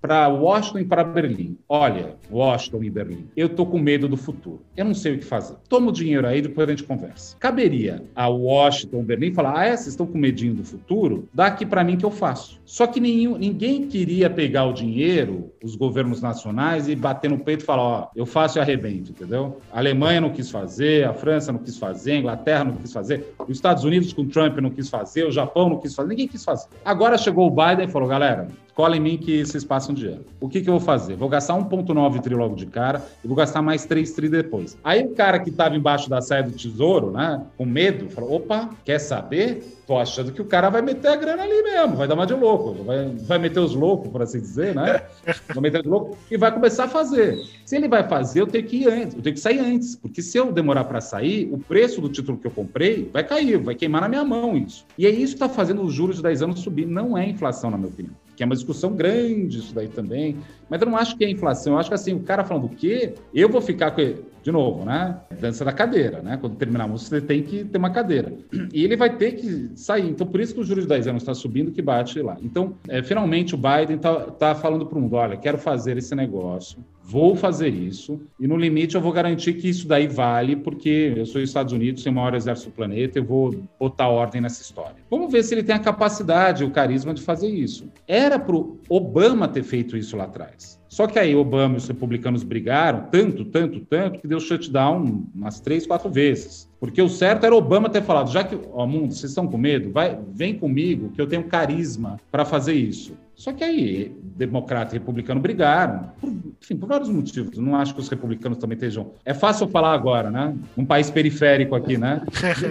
para Washington e para Berlim: olha, Washington e Berlim, eu estou com medo do futuro. Eu não sei o que fazer. Toma o dinheiro aí, depois a gente conversa. Caberia a Washington, Berlim, falar: ah, é, vocês estão com medinho do futuro? Dá aqui para mim que eu faço. Só que nenhum, ninguém queria pegar o dinheiro, os governos nacionais, e bater no peito e falar: ó, eu faço e arrebento, entendeu? A Alemanha não quis fazer, a França não quis fazer, a Inglaterra não quis fazer, os Estados Unidos com Trump não quis fazer, o Japão não quis fazer, ninguém quis fazer. Agora chegou o Biden e falou: galera, cola em mim que vocês passam dinheiro. O que, que eu vou fazer? Vou gastar 1,9 tri logo de cara e vou gastar mais 3 tri depois. Aí o cara que estava embaixo da saia do tesouro, né, com medo, falou: opa, quer saber? Tô achando que o cara vai meter a grana ali mesmo, vai dar uma de louco, vai, vai meter os loucos, por assim dizer, né? Vai meter os loucos e vai começar a fazer. Se ele vai fazer, eu tenho que ir antes, eu tenho que sair antes, porque se eu demorar para sair, o preço do título que eu comprei vai cair, vai queimar na minha mão isso. E é isso que está fazendo os juros de 10 anos subir, não é inflação, na minha opinião que é uma discussão grande isso daí também, mas eu não acho que é inflação, eu acho que assim, o cara falando o quê, eu vou ficar com ele, de novo, né? Dança da cadeira, né? Quando terminar a música, você tem que ter uma cadeira. E ele vai ter que sair. Então, por isso que o juros de 10 anos está subindo, que bate lá. Então, é, finalmente, o Biden está tá falando para o mundo: olha, quero fazer esse negócio, vou fazer isso, e no limite eu vou garantir que isso daí vale, porque eu sou os Estados Unidos, tenho o maior exército do planeta, eu vou botar ordem nessa história. Vamos ver se ele tem a capacidade, o carisma de fazer isso. Era para o Obama ter feito isso lá atrás. Só que aí Obama e os republicanos brigaram tanto, tanto, tanto, que deu shutdown umas três, quatro vezes. Porque o certo era Obama ter falado, já que, ó, mundo, vocês estão com medo? Vai, vem comigo, que eu tenho carisma para fazer isso. Só que aí, democrata e republicano brigaram, por, enfim, por vários motivos. Não acho que os republicanos também estejam. É fácil falar agora, né? Um país periférico aqui, né?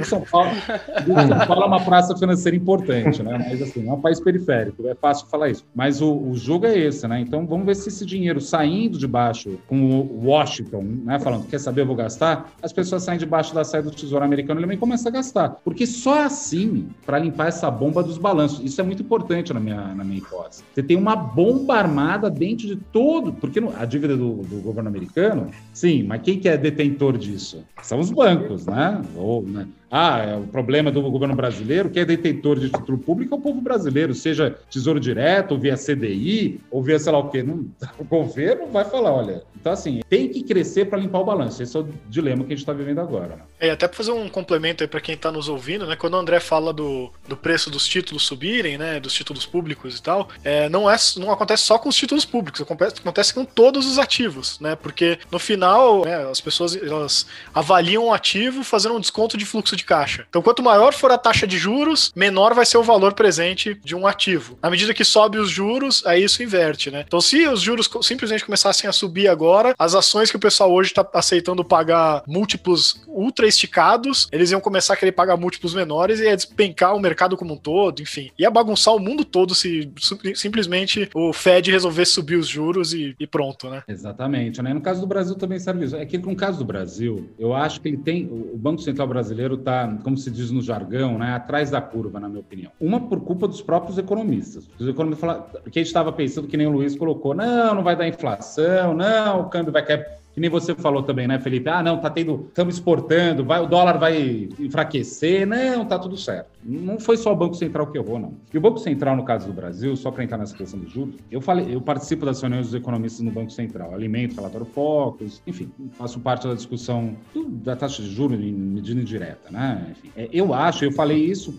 São Paulo, São Paulo é uma praça financeira importante, né? Mas assim, é um país periférico, é fácil falar isso. Mas o, o jogo é esse, né? Então vamos ver se esse dinheiro saindo de baixo com o Washington, né? Falando, quer saber, eu vou gastar, as pessoas saem debaixo da saída do Tesouro Americano e também começam a gastar. Porque só assim, para limpar essa bomba dos balanços, isso é muito importante na minha, na minha hipótese. Você tem uma bomba armada dentro de todo, porque a dívida do, do governo americano, sim, mas quem que é detentor disso? São os bancos, né? Ou, né? Ah, é o problema do governo brasileiro, que é detentor de título público, é o povo brasileiro, seja Tesouro Direto, ou via CDI, ou via sei lá o quê. Não, o governo vai falar, olha. Então, assim, tem que crescer para limpar o balanço. Esse é o dilema que a gente está vivendo agora. Né? É, até para fazer um complemento aí para quem está nos ouvindo, né? Quando o André fala do, do preço dos títulos subirem, né? Dos títulos públicos e tal, é, não, é, não acontece só com os títulos públicos, acontece, acontece com todos os ativos, né? Porque no final, né, as pessoas elas avaliam o ativo fazendo um desconto de fluxo de caixa. Então, quanto maior for a taxa de juros, menor vai ser o valor presente de um ativo. Na medida que sobe os juros, aí isso inverte, né? Então, se os juros simplesmente começassem a subir agora, as ações que o pessoal hoje está aceitando pagar múltiplos ultra esticados, eles iam começar a querer pagar múltiplos menores e ia despencar o mercado como um todo, enfim. Ia bagunçar o mundo todo se simplesmente o Fed resolvesse subir os juros e, e pronto, né? Exatamente, né? No caso do Brasil também serve isso. É que no caso do Brasil, eu acho que ele tem. O Banco Central Brasileiro está como se diz no jargão, né, atrás da curva, na minha opinião. Uma por culpa dos próprios economistas. Os economistas falaram, que a gente estava pensando que nem o Luiz colocou, não, não vai dar inflação, não, o câmbio vai cair que nem você falou também, né, Felipe? Ah, não, tá tendo, estamos exportando, vai, o dólar vai enfraquecer, não, tá tudo certo. Não foi só o Banco Central que errou, não. E o Banco Central, no caso do Brasil, só para entrar nessa questão dos juros, eu falei, eu participo das reuniões dos economistas no Banco Central, alimento, relatório Focus, enfim, faço parte da discussão do, da taxa de juros em medida indireta, né? Enfim, é, eu acho, eu falei isso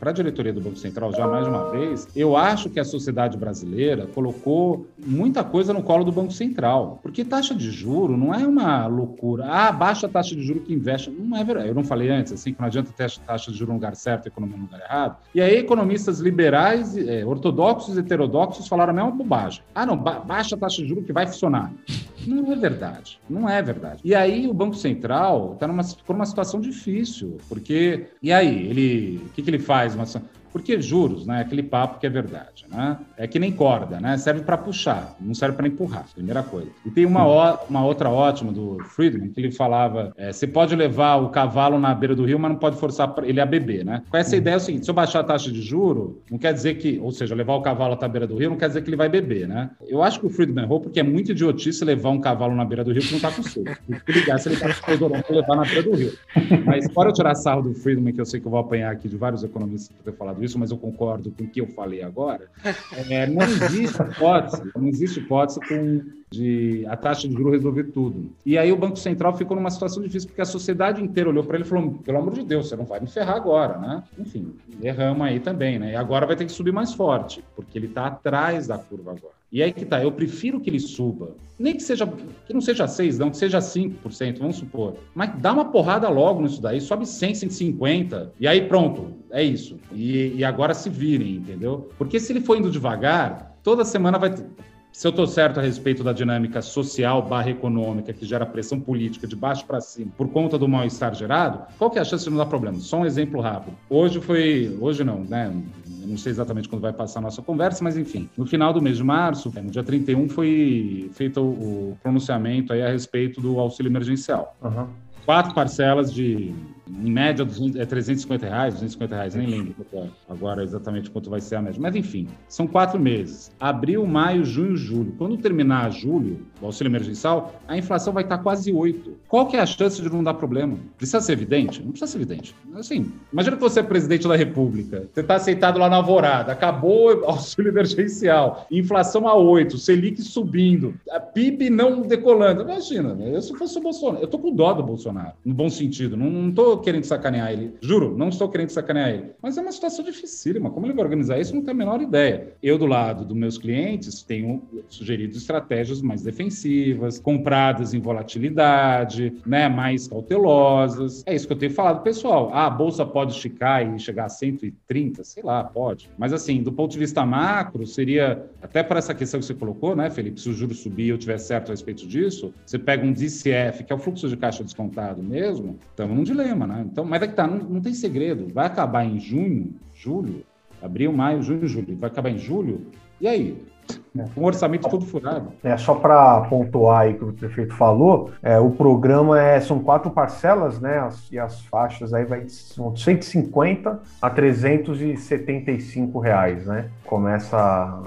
para a diretoria do Banco Central já mais de uma vez, eu acho que a sociedade brasileira colocou muita coisa no colo do Banco Central, porque taxa de juro não é uma loucura. Ah, baixa a taxa de juro que investe. Não é verdade. Eu não falei antes, assim, que não adianta ter taxa de juro no lugar certo economia no lugar errado. E aí, economistas liberais, é, ortodoxos e heterodoxos falaram a mesma bobagem. Ah, não, ba baixa a taxa de juro que vai funcionar. Não é verdade. Não é verdade. E aí, o Banco Central está numa, numa situação difícil, porque. E aí, ele. O que, que ele faz? Uma, Porque juros, né? Aquele papo que é verdade, né? É que nem corda, né? Serve para puxar, não serve para empurrar, primeira coisa. E tem uma, uma outra ótima do Friedman, que ele falava: é, você pode levar o cavalo na beira do rio, mas não pode forçar ele a beber, né? Com essa ideia é o seguinte: se eu baixar a taxa de juro, não quer dizer que, ou seja, levar o cavalo até a beira do rio, não quer dizer que ele vai beber, né? Eu acho que o Friedman errou porque é muito idiotice levar um cavalo na beira do rio que não tá com sede. Se ligar se ele tá com para levar na beira do rio. Mas fora eu tirar sarro do Friedman, que eu sei que eu vou apanhar aqui de vários economistas por ter falado isso, mas eu concordo com o que eu falei agora, é, não existe hipótese, não existe hipótese com de a taxa de juros resolver tudo. E aí o Banco Central ficou numa situação difícil, porque a sociedade inteira olhou para ele e falou: pelo amor de Deus, você não vai me ferrar agora, né? Enfim, erramos aí também, né? E agora vai ter que subir mais forte, porque ele está atrás da curva agora. E aí que tá, eu prefiro que ele suba, nem que seja, que não seja 6, não, que seja 5%, vamos supor. Mas dá uma porrada logo nisso daí, sobe 100, 150, e aí pronto, é isso. E, e agora se virem, entendeu? Porque se ele for indo devagar, toda semana vai se eu estou certo a respeito da dinâmica social barra econômica que gera pressão política de baixo para cima por conta do mal-estar gerado, qual que é a chance de não dar problema? Só um exemplo rápido. Hoje foi, hoje não, né? Eu não sei exatamente quando vai passar a nossa conversa, mas enfim, no final do mês de março, no dia 31, foi feito o pronunciamento aí a respeito do auxílio emergencial. Uhum. Quatro parcelas de em média, é 350 reais, 250 reais, nem lembro é agora exatamente quanto vai ser a média. Mas, enfim, são quatro meses. Abril, maio, junho, julho. Quando terminar julho, o auxílio emergencial, a inflação vai estar quase 8. Qual que é a chance de não dar problema? Precisa ser evidente? Não precisa ser evidente. Assim, imagina que você é presidente da República, você está aceitado lá na Alvorada, acabou o auxílio emergencial, inflação a 8, Selic subindo, a PIB não decolando. Imagina, né? eu se fosse o Bolsonaro, eu tô com dó do Bolsonaro, no bom sentido, não, não tô querendo sacanear ele. Juro, não estou querendo sacanear ele. Mas é uma situação dificílima. Como ele vai organizar isso, não tenho a menor ideia. Eu, do lado dos meus clientes, tenho sugerido estratégias mais defensivas, compradas em volatilidade, né, mais cautelosas. É isso que eu tenho falado, pessoal. Ah, a bolsa pode esticar e chegar a 130, sei lá, pode. Mas assim, do ponto de vista macro, seria até para essa questão que você colocou, né, Felipe? Se o juro subir eu tiver certo a respeito disso, você pega um DCF, que é o fluxo de caixa descontado mesmo, estamos num dilema, né? Então, mas é que tá, não, não tem segredo. Vai acabar em junho, julho, abril, maio, junho, julho. Vai acabar em julho. E aí? Um orçamento todo furado. É, só para pontuar aí que o prefeito falou, é, o programa é, são quatro parcelas, né? As, e as faixas aí vai são 150 a 375 reais, né? Começa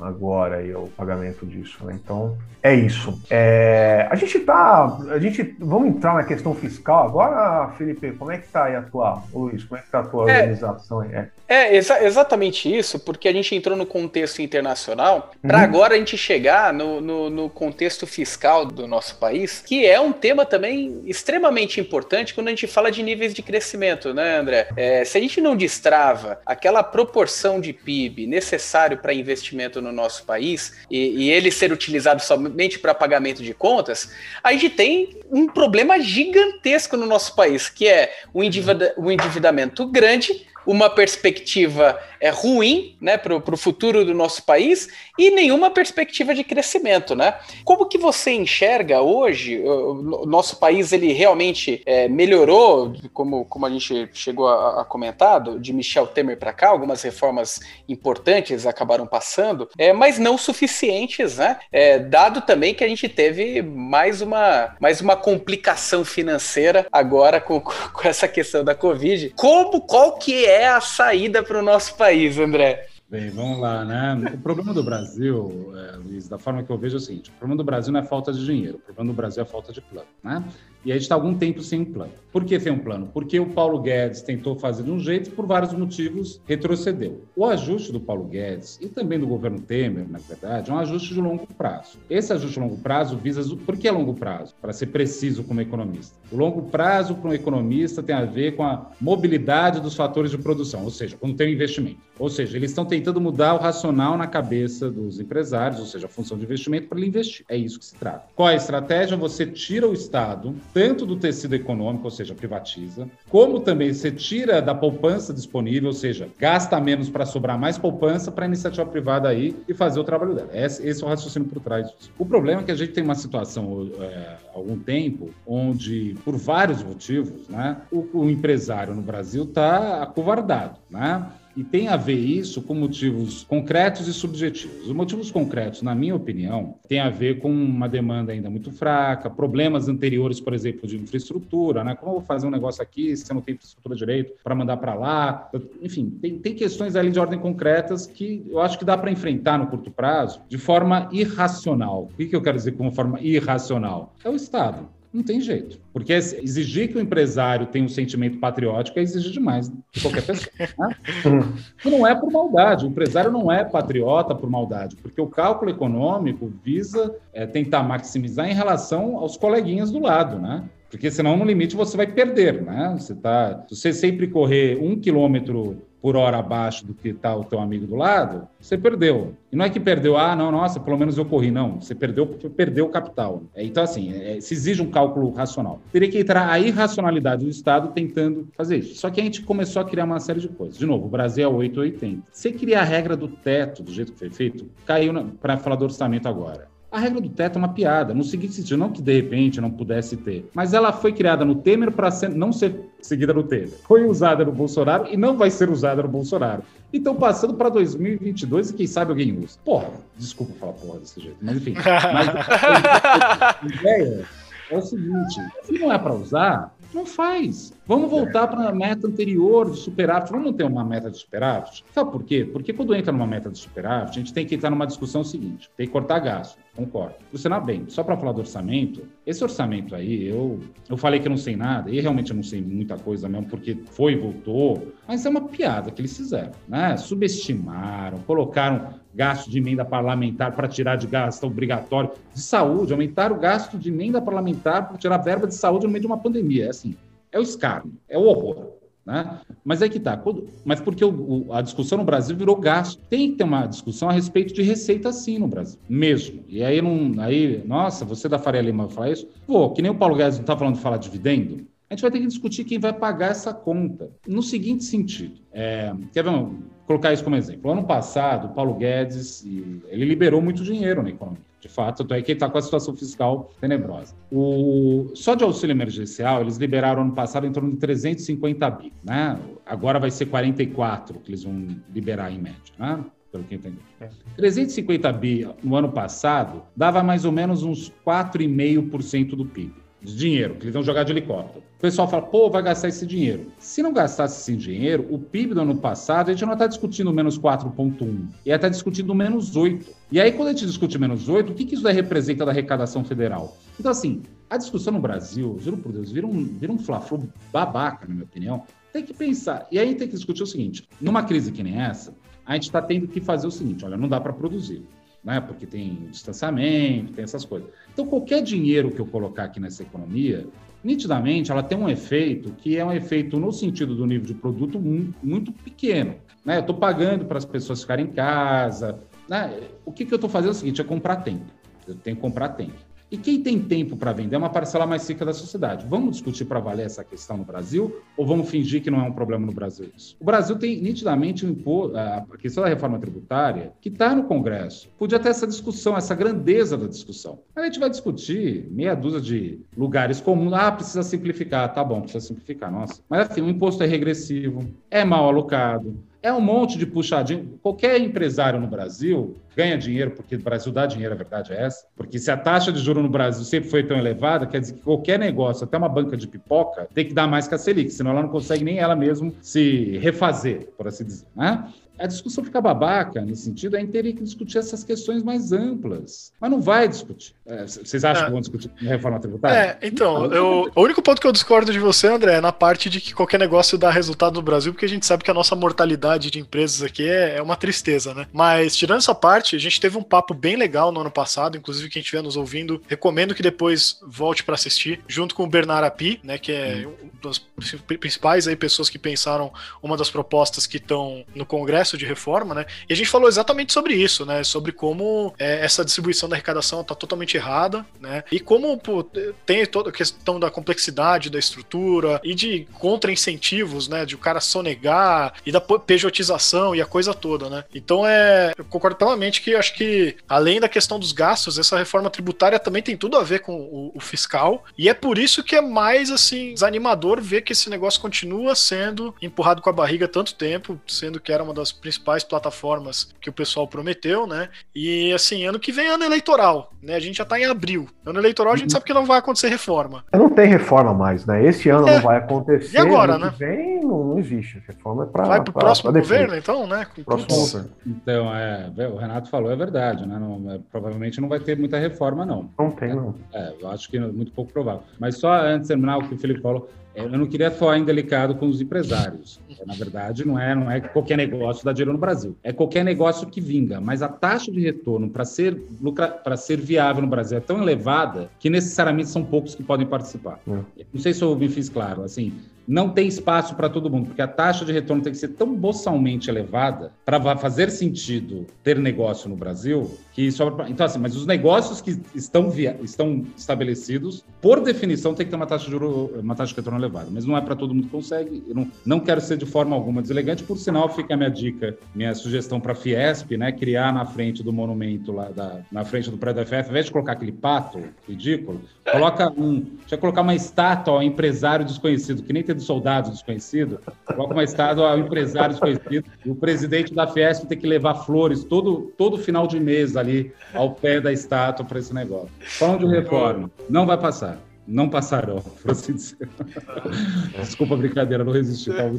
agora aí o pagamento disso, né? Então é isso. É, a gente tá. A gente. Vamos entrar na questão fiscal agora, Felipe. Como é que tá aí a tua. Luiz, como é que tá a tua é, organização aí? É, é exa exatamente isso, porque a gente entrou no contexto internacional para uhum. agora a gente chegar no, no, no, contexto fiscal do nosso país, que é um tema também extremamente importante quando a gente fala de níveis de crescimento, né, André? É, se a gente não destrava aquela proporção de PIB necessário para investimento no nosso país e, e ele ser utilizado somente para pagamento de contas, a gente tem um problema gigantesco no nosso país, que é o, o endividamento grande uma perspectiva é, ruim né, para o futuro do nosso país e nenhuma perspectiva de crescimento. Né? Como que você enxerga hoje, o nosso país ele realmente é, melhorou, como, como a gente chegou a, a comentar, de Michel Temer para cá, algumas reformas importantes acabaram passando, é, mas não suficientes, né? É, dado também que a gente teve mais uma, mais uma complicação financeira agora com, com essa questão da Covid. Como, qual que é é a saída para o nosso país, André? Bem, vamos lá, né? O problema do Brasil, é, Luiz, da forma que eu vejo é o seguinte: o problema do Brasil não é falta de dinheiro, o problema do Brasil é falta de plano, né? E a gente está algum tempo sem um plano. Por que sem um plano? Porque o Paulo Guedes tentou fazer de um jeito e, por vários motivos, retrocedeu. O ajuste do Paulo Guedes e também do governo Temer, na verdade, é um ajuste de longo prazo. Esse ajuste de longo prazo visa. Por que longo prazo? Para ser preciso como economista. O longo prazo para um economista tem a ver com a mobilidade dos fatores de produção, ou seja, quando tem um investimento. Ou seja, eles estão tentando mudar o racional na cabeça dos empresários, ou seja, a função de investimento para ele investir. É isso que se trata. Qual é a estratégia? Você tira o Estado tanto do tecido econômico, ou seja, privatiza, como também você tira da poupança disponível, ou seja, gasta menos para sobrar mais poupança para a iniciativa privada aí e fazer o trabalho dela. Esse, é o raciocínio por trás disso. O problema é que a gente tem uma situação é, há algum tempo onde, por vários motivos, né, o, o empresário no Brasil está acovardado, né? E tem a ver isso com motivos concretos e subjetivos. Os motivos concretos, na minha opinião, tem a ver com uma demanda ainda muito fraca, problemas anteriores, por exemplo, de infraestrutura, né? Como eu vou fazer um negócio aqui se eu não tenho infraestrutura direito para mandar para lá? Enfim, tem, tem questões ali de ordem concretas que eu acho que dá para enfrentar no curto prazo de forma irracional. O que eu quero dizer com forma irracional? É o Estado. Não tem jeito. Porque exigir que o empresário tenha um sentimento patriótico é exigir demais de qualquer pessoa. Né? não é por maldade. O empresário não é patriota por maldade, porque o cálculo econômico visa é, tentar maximizar em relação aos coleguinhas do lado, né? Porque senão, no limite, você vai perder, né? Você tá, se você sempre correr um quilômetro por hora abaixo do que está o teu amigo do lado, você perdeu. E não é que perdeu, ah, não, nossa, pelo menos eu corri. Não, você perdeu porque perdeu o capital. É, então, assim, é, se exige um cálculo racional. Teria que entrar a irracionalidade do Estado tentando fazer isso. Só que a gente começou a criar uma série de coisas. De novo, o Brasil é 880. Você criar a regra do teto do jeito que foi feito, caiu para falar do orçamento agora. A regra do teto é uma piada, no seguinte sentido, não que de repente não pudesse ter, mas ela foi criada no Temer para não ser seguida no Temer. Foi usada no Bolsonaro e não vai ser usada no Bolsonaro. Então, passando para 2022 e quem sabe alguém usa. Porra, desculpa falar porra desse jeito, mas enfim. Mas a ideia é o seguinte: se não é para usar, não faz. Vamos voltar para a meta anterior de superávit. Vamos ter uma meta de superávit? Sabe por quê? Porque quando entra numa meta de superávit, a gente tem que entrar numa discussão seguinte: tem que cortar gasto. Concordo. Funcionar bem. Só para falar do orçamento, esse orçamento aí, eu, eu falei que eu não sei nada, e realmente eu não sei muita coisa mesmo, porque foi e voltou, mas é uma piada que eles fizeram, né? Subestimaram, colocaram gasto de emenda parlamentar para tirar de gasto obrigatório de saúde, aumentaram o gasto de emenda parlamentar para tirar verba de saúde no meio de uma pandemia. É assim, é o escárnio, é o horror. Né? Mas é que tá. Quando, mas porque o, o, a discussão no Brasil virou gasto. Tem que ter uma discussão a respeito de receita sim no Brasil, mesmo. E aí, não, aí nossa, você da Faria Lima falar isso? Pô, que nem o Paulo Guedes não está falando de falar dividendo. A gente vai ter que discutir quem vai pagar essa conta. No seguinte sentido, é, quer ver, vamos colocar isso como exemplo. Ano passado, o Paulo Guedes ele liberou muito dinheiro na economia de fato, tanto é que está com a situação fiscal tenebrosa. O, só de auxílio emergencial, eles liberaram ano passado em torno de 350 bi, né? Agora vai ser 44 que eles vão liberar em média, né? Pelo que entendi. 350 bi no ano passado dava mais ou menos uns 4,5% do PIB de dinheiro, que eles vão jogar de helicóptero. O pessoal fala, pô, vai gastar esse dinheiro. Se não gastasse esse dinheiro, o PIB do ano passado, a gente não está discutindo menos 4,1, ia estar discutindo menos 8. E aí, quando a gente discute menos 8, o que, que isso representa da arrecadação federal? Então, assim, a discussão no Brasil, juro por Deus, vira um, vira um flaflu babaca, na minha opinião. Tem que pensar. E aí tem que discutir o seguinte: numa crise que nem essa, a gente está tendo que fazer o seguinte: olha, não dá para produzir né? porque tem distanciamento, tem essas coisas. Então, qualquer dinheiro que eu colocar aqui nessa economia, nitidamente, ela tem um efeito que é um efeito no sentido do nível de produto muito pequeno. Né? Eu estou pagando para as pessoas ficarem em casa. Né? O que, que eu estou fazendo é o seguinte, é comprar tempo. Eu tenho que comprar tempo. E quem tem tempo para vender é uma parcela mais rica da sociedade. Vamos discutir para valer essa questão no Brasil ou vamos fingir que não é um problema no Brasil isso? O Brasil tem nitidamente um impo... a questão da reforma tributária que está no Congresso. Podia ter essa discussão, essa grandeza da discussão. A gente vai discutir meia dúzia de lugares comuns. Ah, precisa simplificar. Tá bom, precisa simplificar. Nossa. Mas assim, o imposto é regressivo, é mal alocado é um monte de puxadinho. Qualquer empresário no Brasil ganha dinheiro, porque o Brasil dá dinheiro, a verdade é essa. Porque se a taxa de juros no Brasil sempre foi tão elevada, quer dizer que qualquer negócio, até uma banca de pipoca, tem que dar mais que a Selic, senão ela não consegue nem ela mesma se refazer, por assim dizer. Né? A discussão fica babaca nesse sentido, a gente teria que discutir essas questões mais amplas. Mas não vai discutir. É, vocês acham é. que vão discutir reforma tributária? É, então, eu, o único ponto que eu discordo de você, André, é na parte de que qualquer negócio dá resultado no Brasil, porque a gente sabe que a nossa mortalidade de empresas aqui é, é uma tristeza, né? Mas, tirando essa parte, a gente teve um papo bem legal no ano passado, inclusive quem estiver nos ouvindo, recomendo que depois volte para assistir, junto com o Bernard Api, né, que é hum. uma das principais aí pessoas que pensaram uma das propostas que estão no Congresso processo de reforma, né? E a gente falou exatamente sobre isso, né? Sobre como é, essa distribuição da arrecadação está totalmente errada, né? E como pô, tem toda a questão da complexidade da estrutura e de contra-incentivos, né? De o cara sonegar e da pejotização e a coisa toda, né? Então é, eu concordo plenamente que acho que além da questão dos gastos, essa reforma tributária também tem tudo a ver com o, o fiscal e é por isso que é mais assim desanimador ver que esse negócio continua sendo empurrado com a barriga tanto tempo, sendo que era uma das principais plataformas que o pessoal prometeu, né? E assim, ano que vem é ano eleitoral, né? A gente já tá em abril. Ano eleitoral a gente sabe que não vai acontecer reforma. Não tem reforma mais, né? Esse ano é. não vai acontecer. E agora, né? vem não, não, existe. Reforma é para Vai pro pra, próximo pra governo, então, né? Próximo governo. Então, é, o Renato falou, é verdade, né? Não, é, provavelmente não vai ter muita reforma, não. Não tem, não. É, eu acho que é muito pouco provável. Mas só antes de terminar o que o Felipe falou, eu não queria falar indelicado com os empresários. Na verdade, não é, não é qualquer negócio dá dinheiro no Brasil. É qualquer negócio que vinga. Mas a taxa de retorno para ser, para ser viável no Brasil é tão elevada que necessariamente são poucos que podem participar. É. Não sei se eu me fiz claro. Assim, não tem espaço para todo mundo, porque a taxa de retorno tem que ser tão boçalmente elevada para fazer sentido ter negócio no Brasil, que sobra. Então, assim, mas os negócios que estão, via... estão estabelecidos, por definição, tem que ter uma taxa de, uma taxa de retorno elevada. Mas não é para todo mundo que consegue. Eu não, não quero ser de forma alguma deselegante, por sinal, fica a minha dica, minha sugestão para a Fiesp, né? Criar na frente do monumento lá, da... na frente do prédio da FF, ao invés de colocar aquele pato ridículo, coloca um. Eu colocar uma estátua ao empresário desconhecido, que nem tem do soldado desconhecido, coloca uma estátua ao empresário desconhecido, e o presidente da Fiesp tem que levar flores todo, todo final de mês ali ao pé da estátua para esse negócio. Falando de reforma, não vai passar. Não passarão, por assim dizer. Desculpa a brincadeira, não resisti. Tá não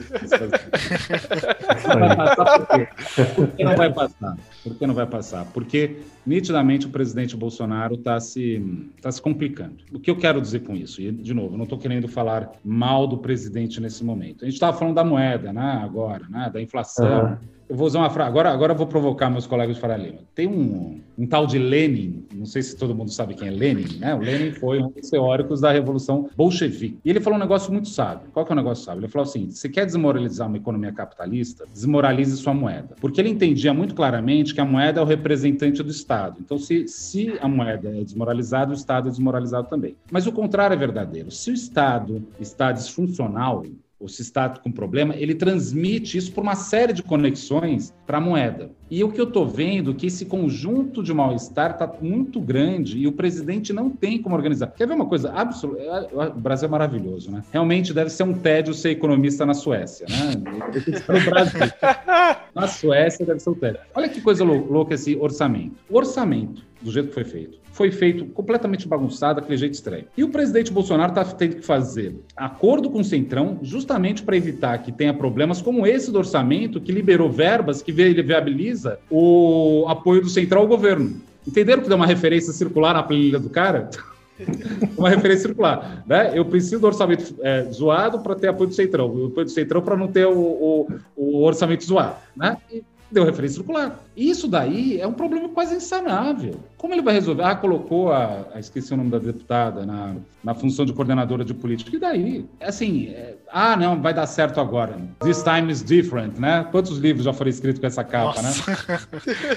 vai passar por quê? Por que não vai passar? Por que não vai passar? Porque, nitidamente, o presidente Bolsonaro está se, tá se complicando. O que eu quero dizer com isso? E, de novo, não estou querendo falar mal do presidente nesse momento. A gente estava falando da moeda, né, agora, né, da inflação. Uhum eu vou usar uma frase. Agora, agora eu vou provocar meus colegas de Faria Lima. Tem um, um tal de Lenin, não sei se todo mundo sabe quem é Lenin, né? O Lenin foi um dos teóricos da Revolução Bolchevique. E ele falou um negócio muito sábio. Qual que é o negócio sábio? Ele falou assim: se quer desmoralizar uma economia capitalista, desmoralize sua moeda. Porque ele entendia muito claramente que a moeda é o representante do Estado. Então, se, se a moeda é desmoralizada, o Estado é desmoralizado também. Mas o contrário é verdadeiro. Se o Estado está disfuncional, se está com problema, ele transmite isso por uma série de conexões para a moeda. E o que eu estou vendo é que esse conjunto de mal-estar está muito grande e o presidente não tem como organizar. Quer ver uma coisa absoluta? É, o Brasil é maravilhoso, né? Realmente deve ser um tédio ser economista na Suécia, né? Na Suécia deve ser um tédio. Olha que coisa louca esse orçamento. O orçamento, do jeito que foi feito, foi feito completamente bagunçado, aquele jeito estranho. E o presidente Bolsonaro está tendo que fazer acordo com o Centrão justamente para evitar que tenha problemas como esse do orçamento que liberou verbas que viabiliza o apoio do Central ao governo. Entenderam que deu uma referência circular na planilha do cara? uma referência circular. Né? Eu preciso do orçamento é, zoado para ter apoio do Centrão, o apoio do Centrão para não ter o, o, o orçamento zoado. Né? E deu referência circular. Isso daí é um problema quase insanável. Como ele vai resolver? Ah, colocou a, a esqueci o nome da deputada na, na função de coordenadora de política. E daí? Assim, é, ah, não, vai dar certo agora. This time is different, né? Quantos livros já foram escritos com essa capa, né? Nossa.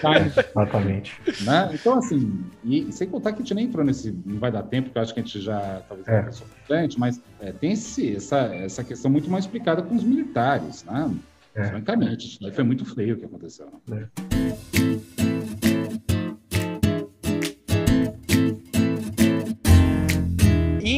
né? Exatamente. Né? Então, assim, e, sem contar que a gente nem entrou nesse. Não vai dar tempo, porque eu acho que a gente já talvez é. frente, mas é, tem esse, essa, essa questão muito mais explicada com os militares, né? É. Francamente, isso foi muito feio o que aconteceu. É.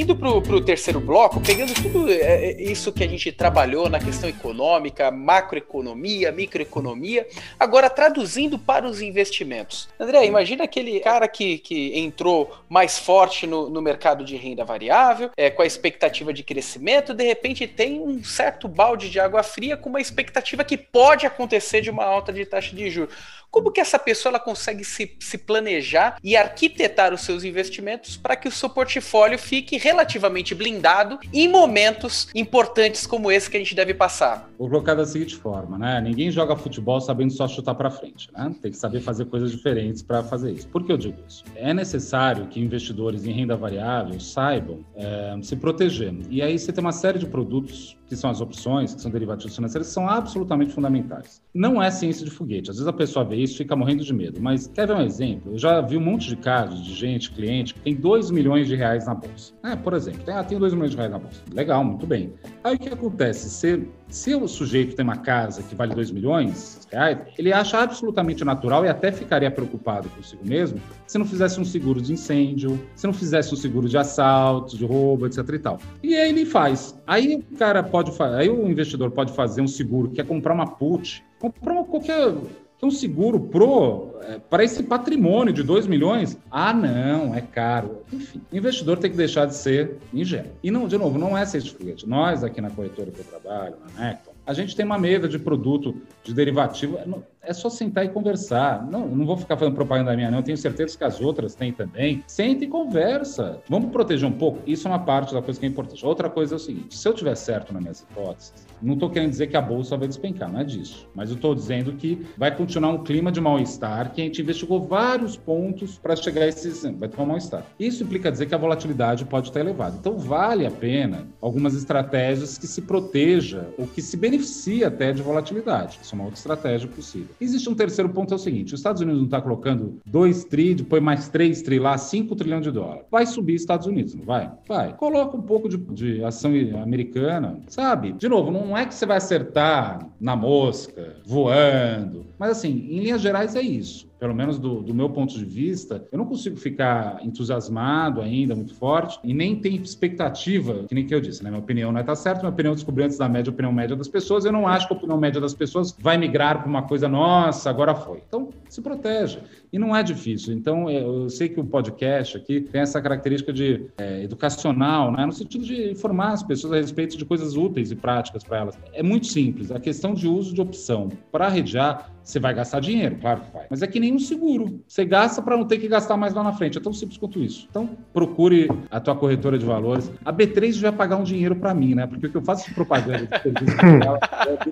indo para o terceiro bloco, pegando tudo é, é, isso que a gente trabalhou na questão econômica, macroeconomia, microeconomia, agora traduzindo para os investimentos. André, imagina aquele cara que, que entrou mais forte no, no mercado de renda variável, é, com a expectativa de crescimento, de repente tem um certo balde de água fria com uma expectativa que pode acontecer de uma alta de taxa de juros. Como que essa pessoa ela consegue se, se planejar e arquitetar os seus investimentos para que o seu portfólio fique relativamente blindado em momentos importantes como esse que a gente deve passar? Vou colocar da seguinte forma, né? Ninguém joga futebol sabendo só chutar para frente, né? Tem que saber fazer coisas diferentes para fazer isso. Por que eu digo isso? É necessário que investidores em renda variável saibam é, se proteger. E aí você tem uma série de produtos que são as opções, que são derivativos financeiros, são absolutamente fundamentais. Não é ciência de foguete. Às vezes a pessoa vê isso e fica morrendo de medo. Mas quer ver um exemplo? Eu já vi um monte de casos de gente, cliente, que tem 2 milhões de reais na bolsa. É, por exemplo, tem, ah, tem 2 milhões de reais na bolsa. Legal, muito bem. Aí o que acontece? Se, se o sujeito tem uma casa que vale 2 milhões de reais, ele acha absolutamente natural e até ficaria preocupado consigo mesmo se não fizesse um seguro de incêndio, se não fizesse um seguro de assalto, de roubo, etc e tal. E aí ele faz. Aí o cara pode aí o investidor pode fazer um seguro, que é comprar uma put, comprar uma, qualquer um seguro pro é, para esse patrimônio de 2 milhões? Ah, não, é caro. Enfim, o investidor tem que deixar de ser ingênuo. E, não, de novo, não é ser de. Nós, aqui na corretora que eu trabalho, na Necton, a gente tem uma mesa de produto de derivativo. É só sentar e conversar. Não, não vou ficar fazendo propaganda minha, não. Tenho certeza que as outras têm também. Senta e conversa. Vamos proteger um pouco. Isso é uma parte da coisa que é importante. Outra coisa é o seguinte: se eu tiver certo nas minhas hipóteses, não estou querendo dizer que a bolsa vai despencar, não é disso. Mas eu estou dizendo que vai continuar um clima de mal-estar, que a gente investigou vários pontos para chegar a esse. Vai ter um mal-estar. Isso implica dizer que a volatilidade pode estar elevada. Então, vale a pena algumas estratégias que se proteja ou que se beneficie até de volatilidade. Isso é uma outra estratégia possível. Existe um terceiro ponto, é o seguinte: os Estados Unidos não está colocando 2 tri, depois mais 3 tri lá, 5 trilhões de dólares. Vai subir Estados Unidos, não vai? Vai. Coloca um pouco de, de ação americana, sabe? De novo, não é que você vai acertar na mosca, voando, mas assim, em linhas gerais é isso pelo menos do, do, meu ponto de vista, eu não consigo ficar entusiasmado ainda, muito forte, e nem tem expectativa, que nem que eu disse, né? Minha opinião não é tá certa, minha opinião descobri antes da média, a opinião média das pessoas, eu não acho que a opinião média das pessoas vai migrar para uma coisa, nossa, agora foi. Então, se proteja. E não é difícil. Então, é, eu sei que o podcast aqui tem essa característica de é, educacional, né? no sentido de informar as pessoas a respeito de coisas úteis e práticas para elas. É muito simples. A questão de uso de opção. Para arrediar, você vai gastar dinheiro, claro que vai. Mas é que nem um seguro. Você gasta para não ter que gastar mais lá na frente. É tão simples quanto isso. Então, procure a tua corretora de valores. A B3 vai pagar um dinheiro para mim, né? Porque o que eu faço de propaganda de serviço dela é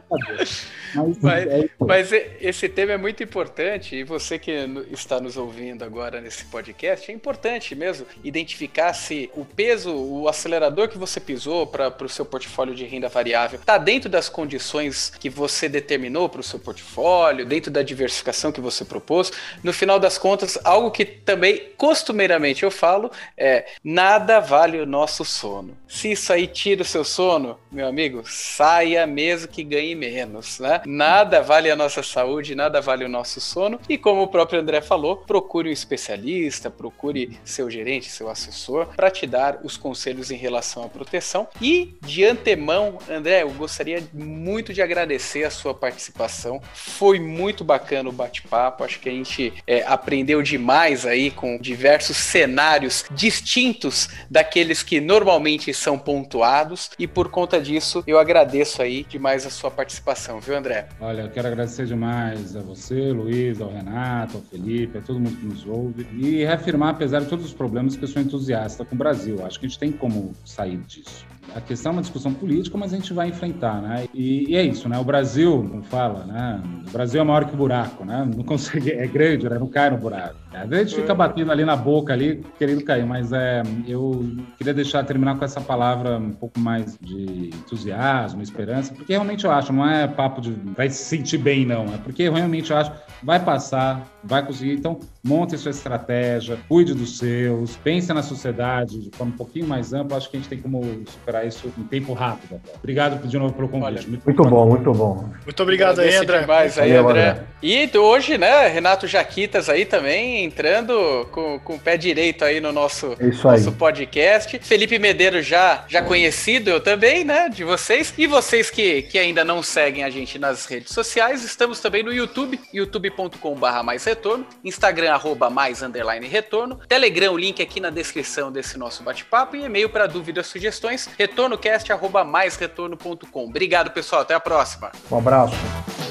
Mas, mas, é mas esse tema é muito importante e você que está nos ouvindo agora nesse podcast, é importante mesmo identificar se o peso, o acelerador que você pisou para o seu portfólio de renda variável está dentro das condições que você determinou para o seu portfólio, dentro da diversificação que você propôs. No final das contas, algo que também costumeiramente eu falo é nada vale o nosso sono. Se isso aí tira o seu sono, meu amigo, saia mesmo que ganhe menos, né? Nada vale a nossa saúde, nada vale o nosso sono. E como o próprio André falou, procure um especialista, procure seu gerente, seu assessor, para te dar os conselhos em relação à proteção. E de antemão, André, eu gostaria muito de agradecer a sua participação. Foi muito bacana o bate-papo. Acho que a gente é, aprendeu demais aí com diversos cenários distintos daqueles que normalmente são pontuados. E por conta disso, eu agradeço aí demais a sua participação, viu, André? Olha, eu quero agradecer demais a você, Luiz, ao Renato, ao Felipe, a todo mundo que nos ouve e reafirmar, apesar de todos os problemas, que eu sou entusiasta com o Brasil. Acho que a gente tem como sair disso a questão é uma discussão política, mas a gente vai enfrentar, né? E, e, é isso, né? O Brasil, como fala, né? O Brasil é maior que o buraco, né? Não consegue, é grande, né? Não cai no buraco. Às vezes a gente fica batendo ali na boca, ali, querendo cair, mas é, eu queria deixar, terminar com essa palavra um pouco mais de entusiasmo, esperança, porque realmente eu acho, não é papo de vai se sentir bem, não, é porque realmente eu acho, vai passar, vai conseguir, então monte sua estratégia, cuide dos seus, pense na sociedade de forma um pouquinho mais ampla, acho que a gente tem como superar isso em tempo rápido. Até. Obrigado de novo pelo convite. Olha, muito, muito bom, muito bom. Muito obrigado aí, André. Demais aí, André. E hoje, né, Renato Jaquitas aí também entrando com, com o pé direito aí no nosso, é nosso podcast. Felipe Medeiros já, já conhecido, eu também, né, de vocês. E vocês que, que ainda não seguem a gente nas redes sociais, estamos também no YouTube, youtube.com.br mais retorno, Instagram Instagram, arroba mais underline retorno. Telegram, o link aqui na descrição desse nosso bate-papo. E e-mail para dúvidas, sugestões, retornocast, arroba mais retorno.com. Obrigado, pessoal. Até a próxima. Um abraço.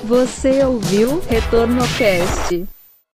Você ouviu Retorno Cast.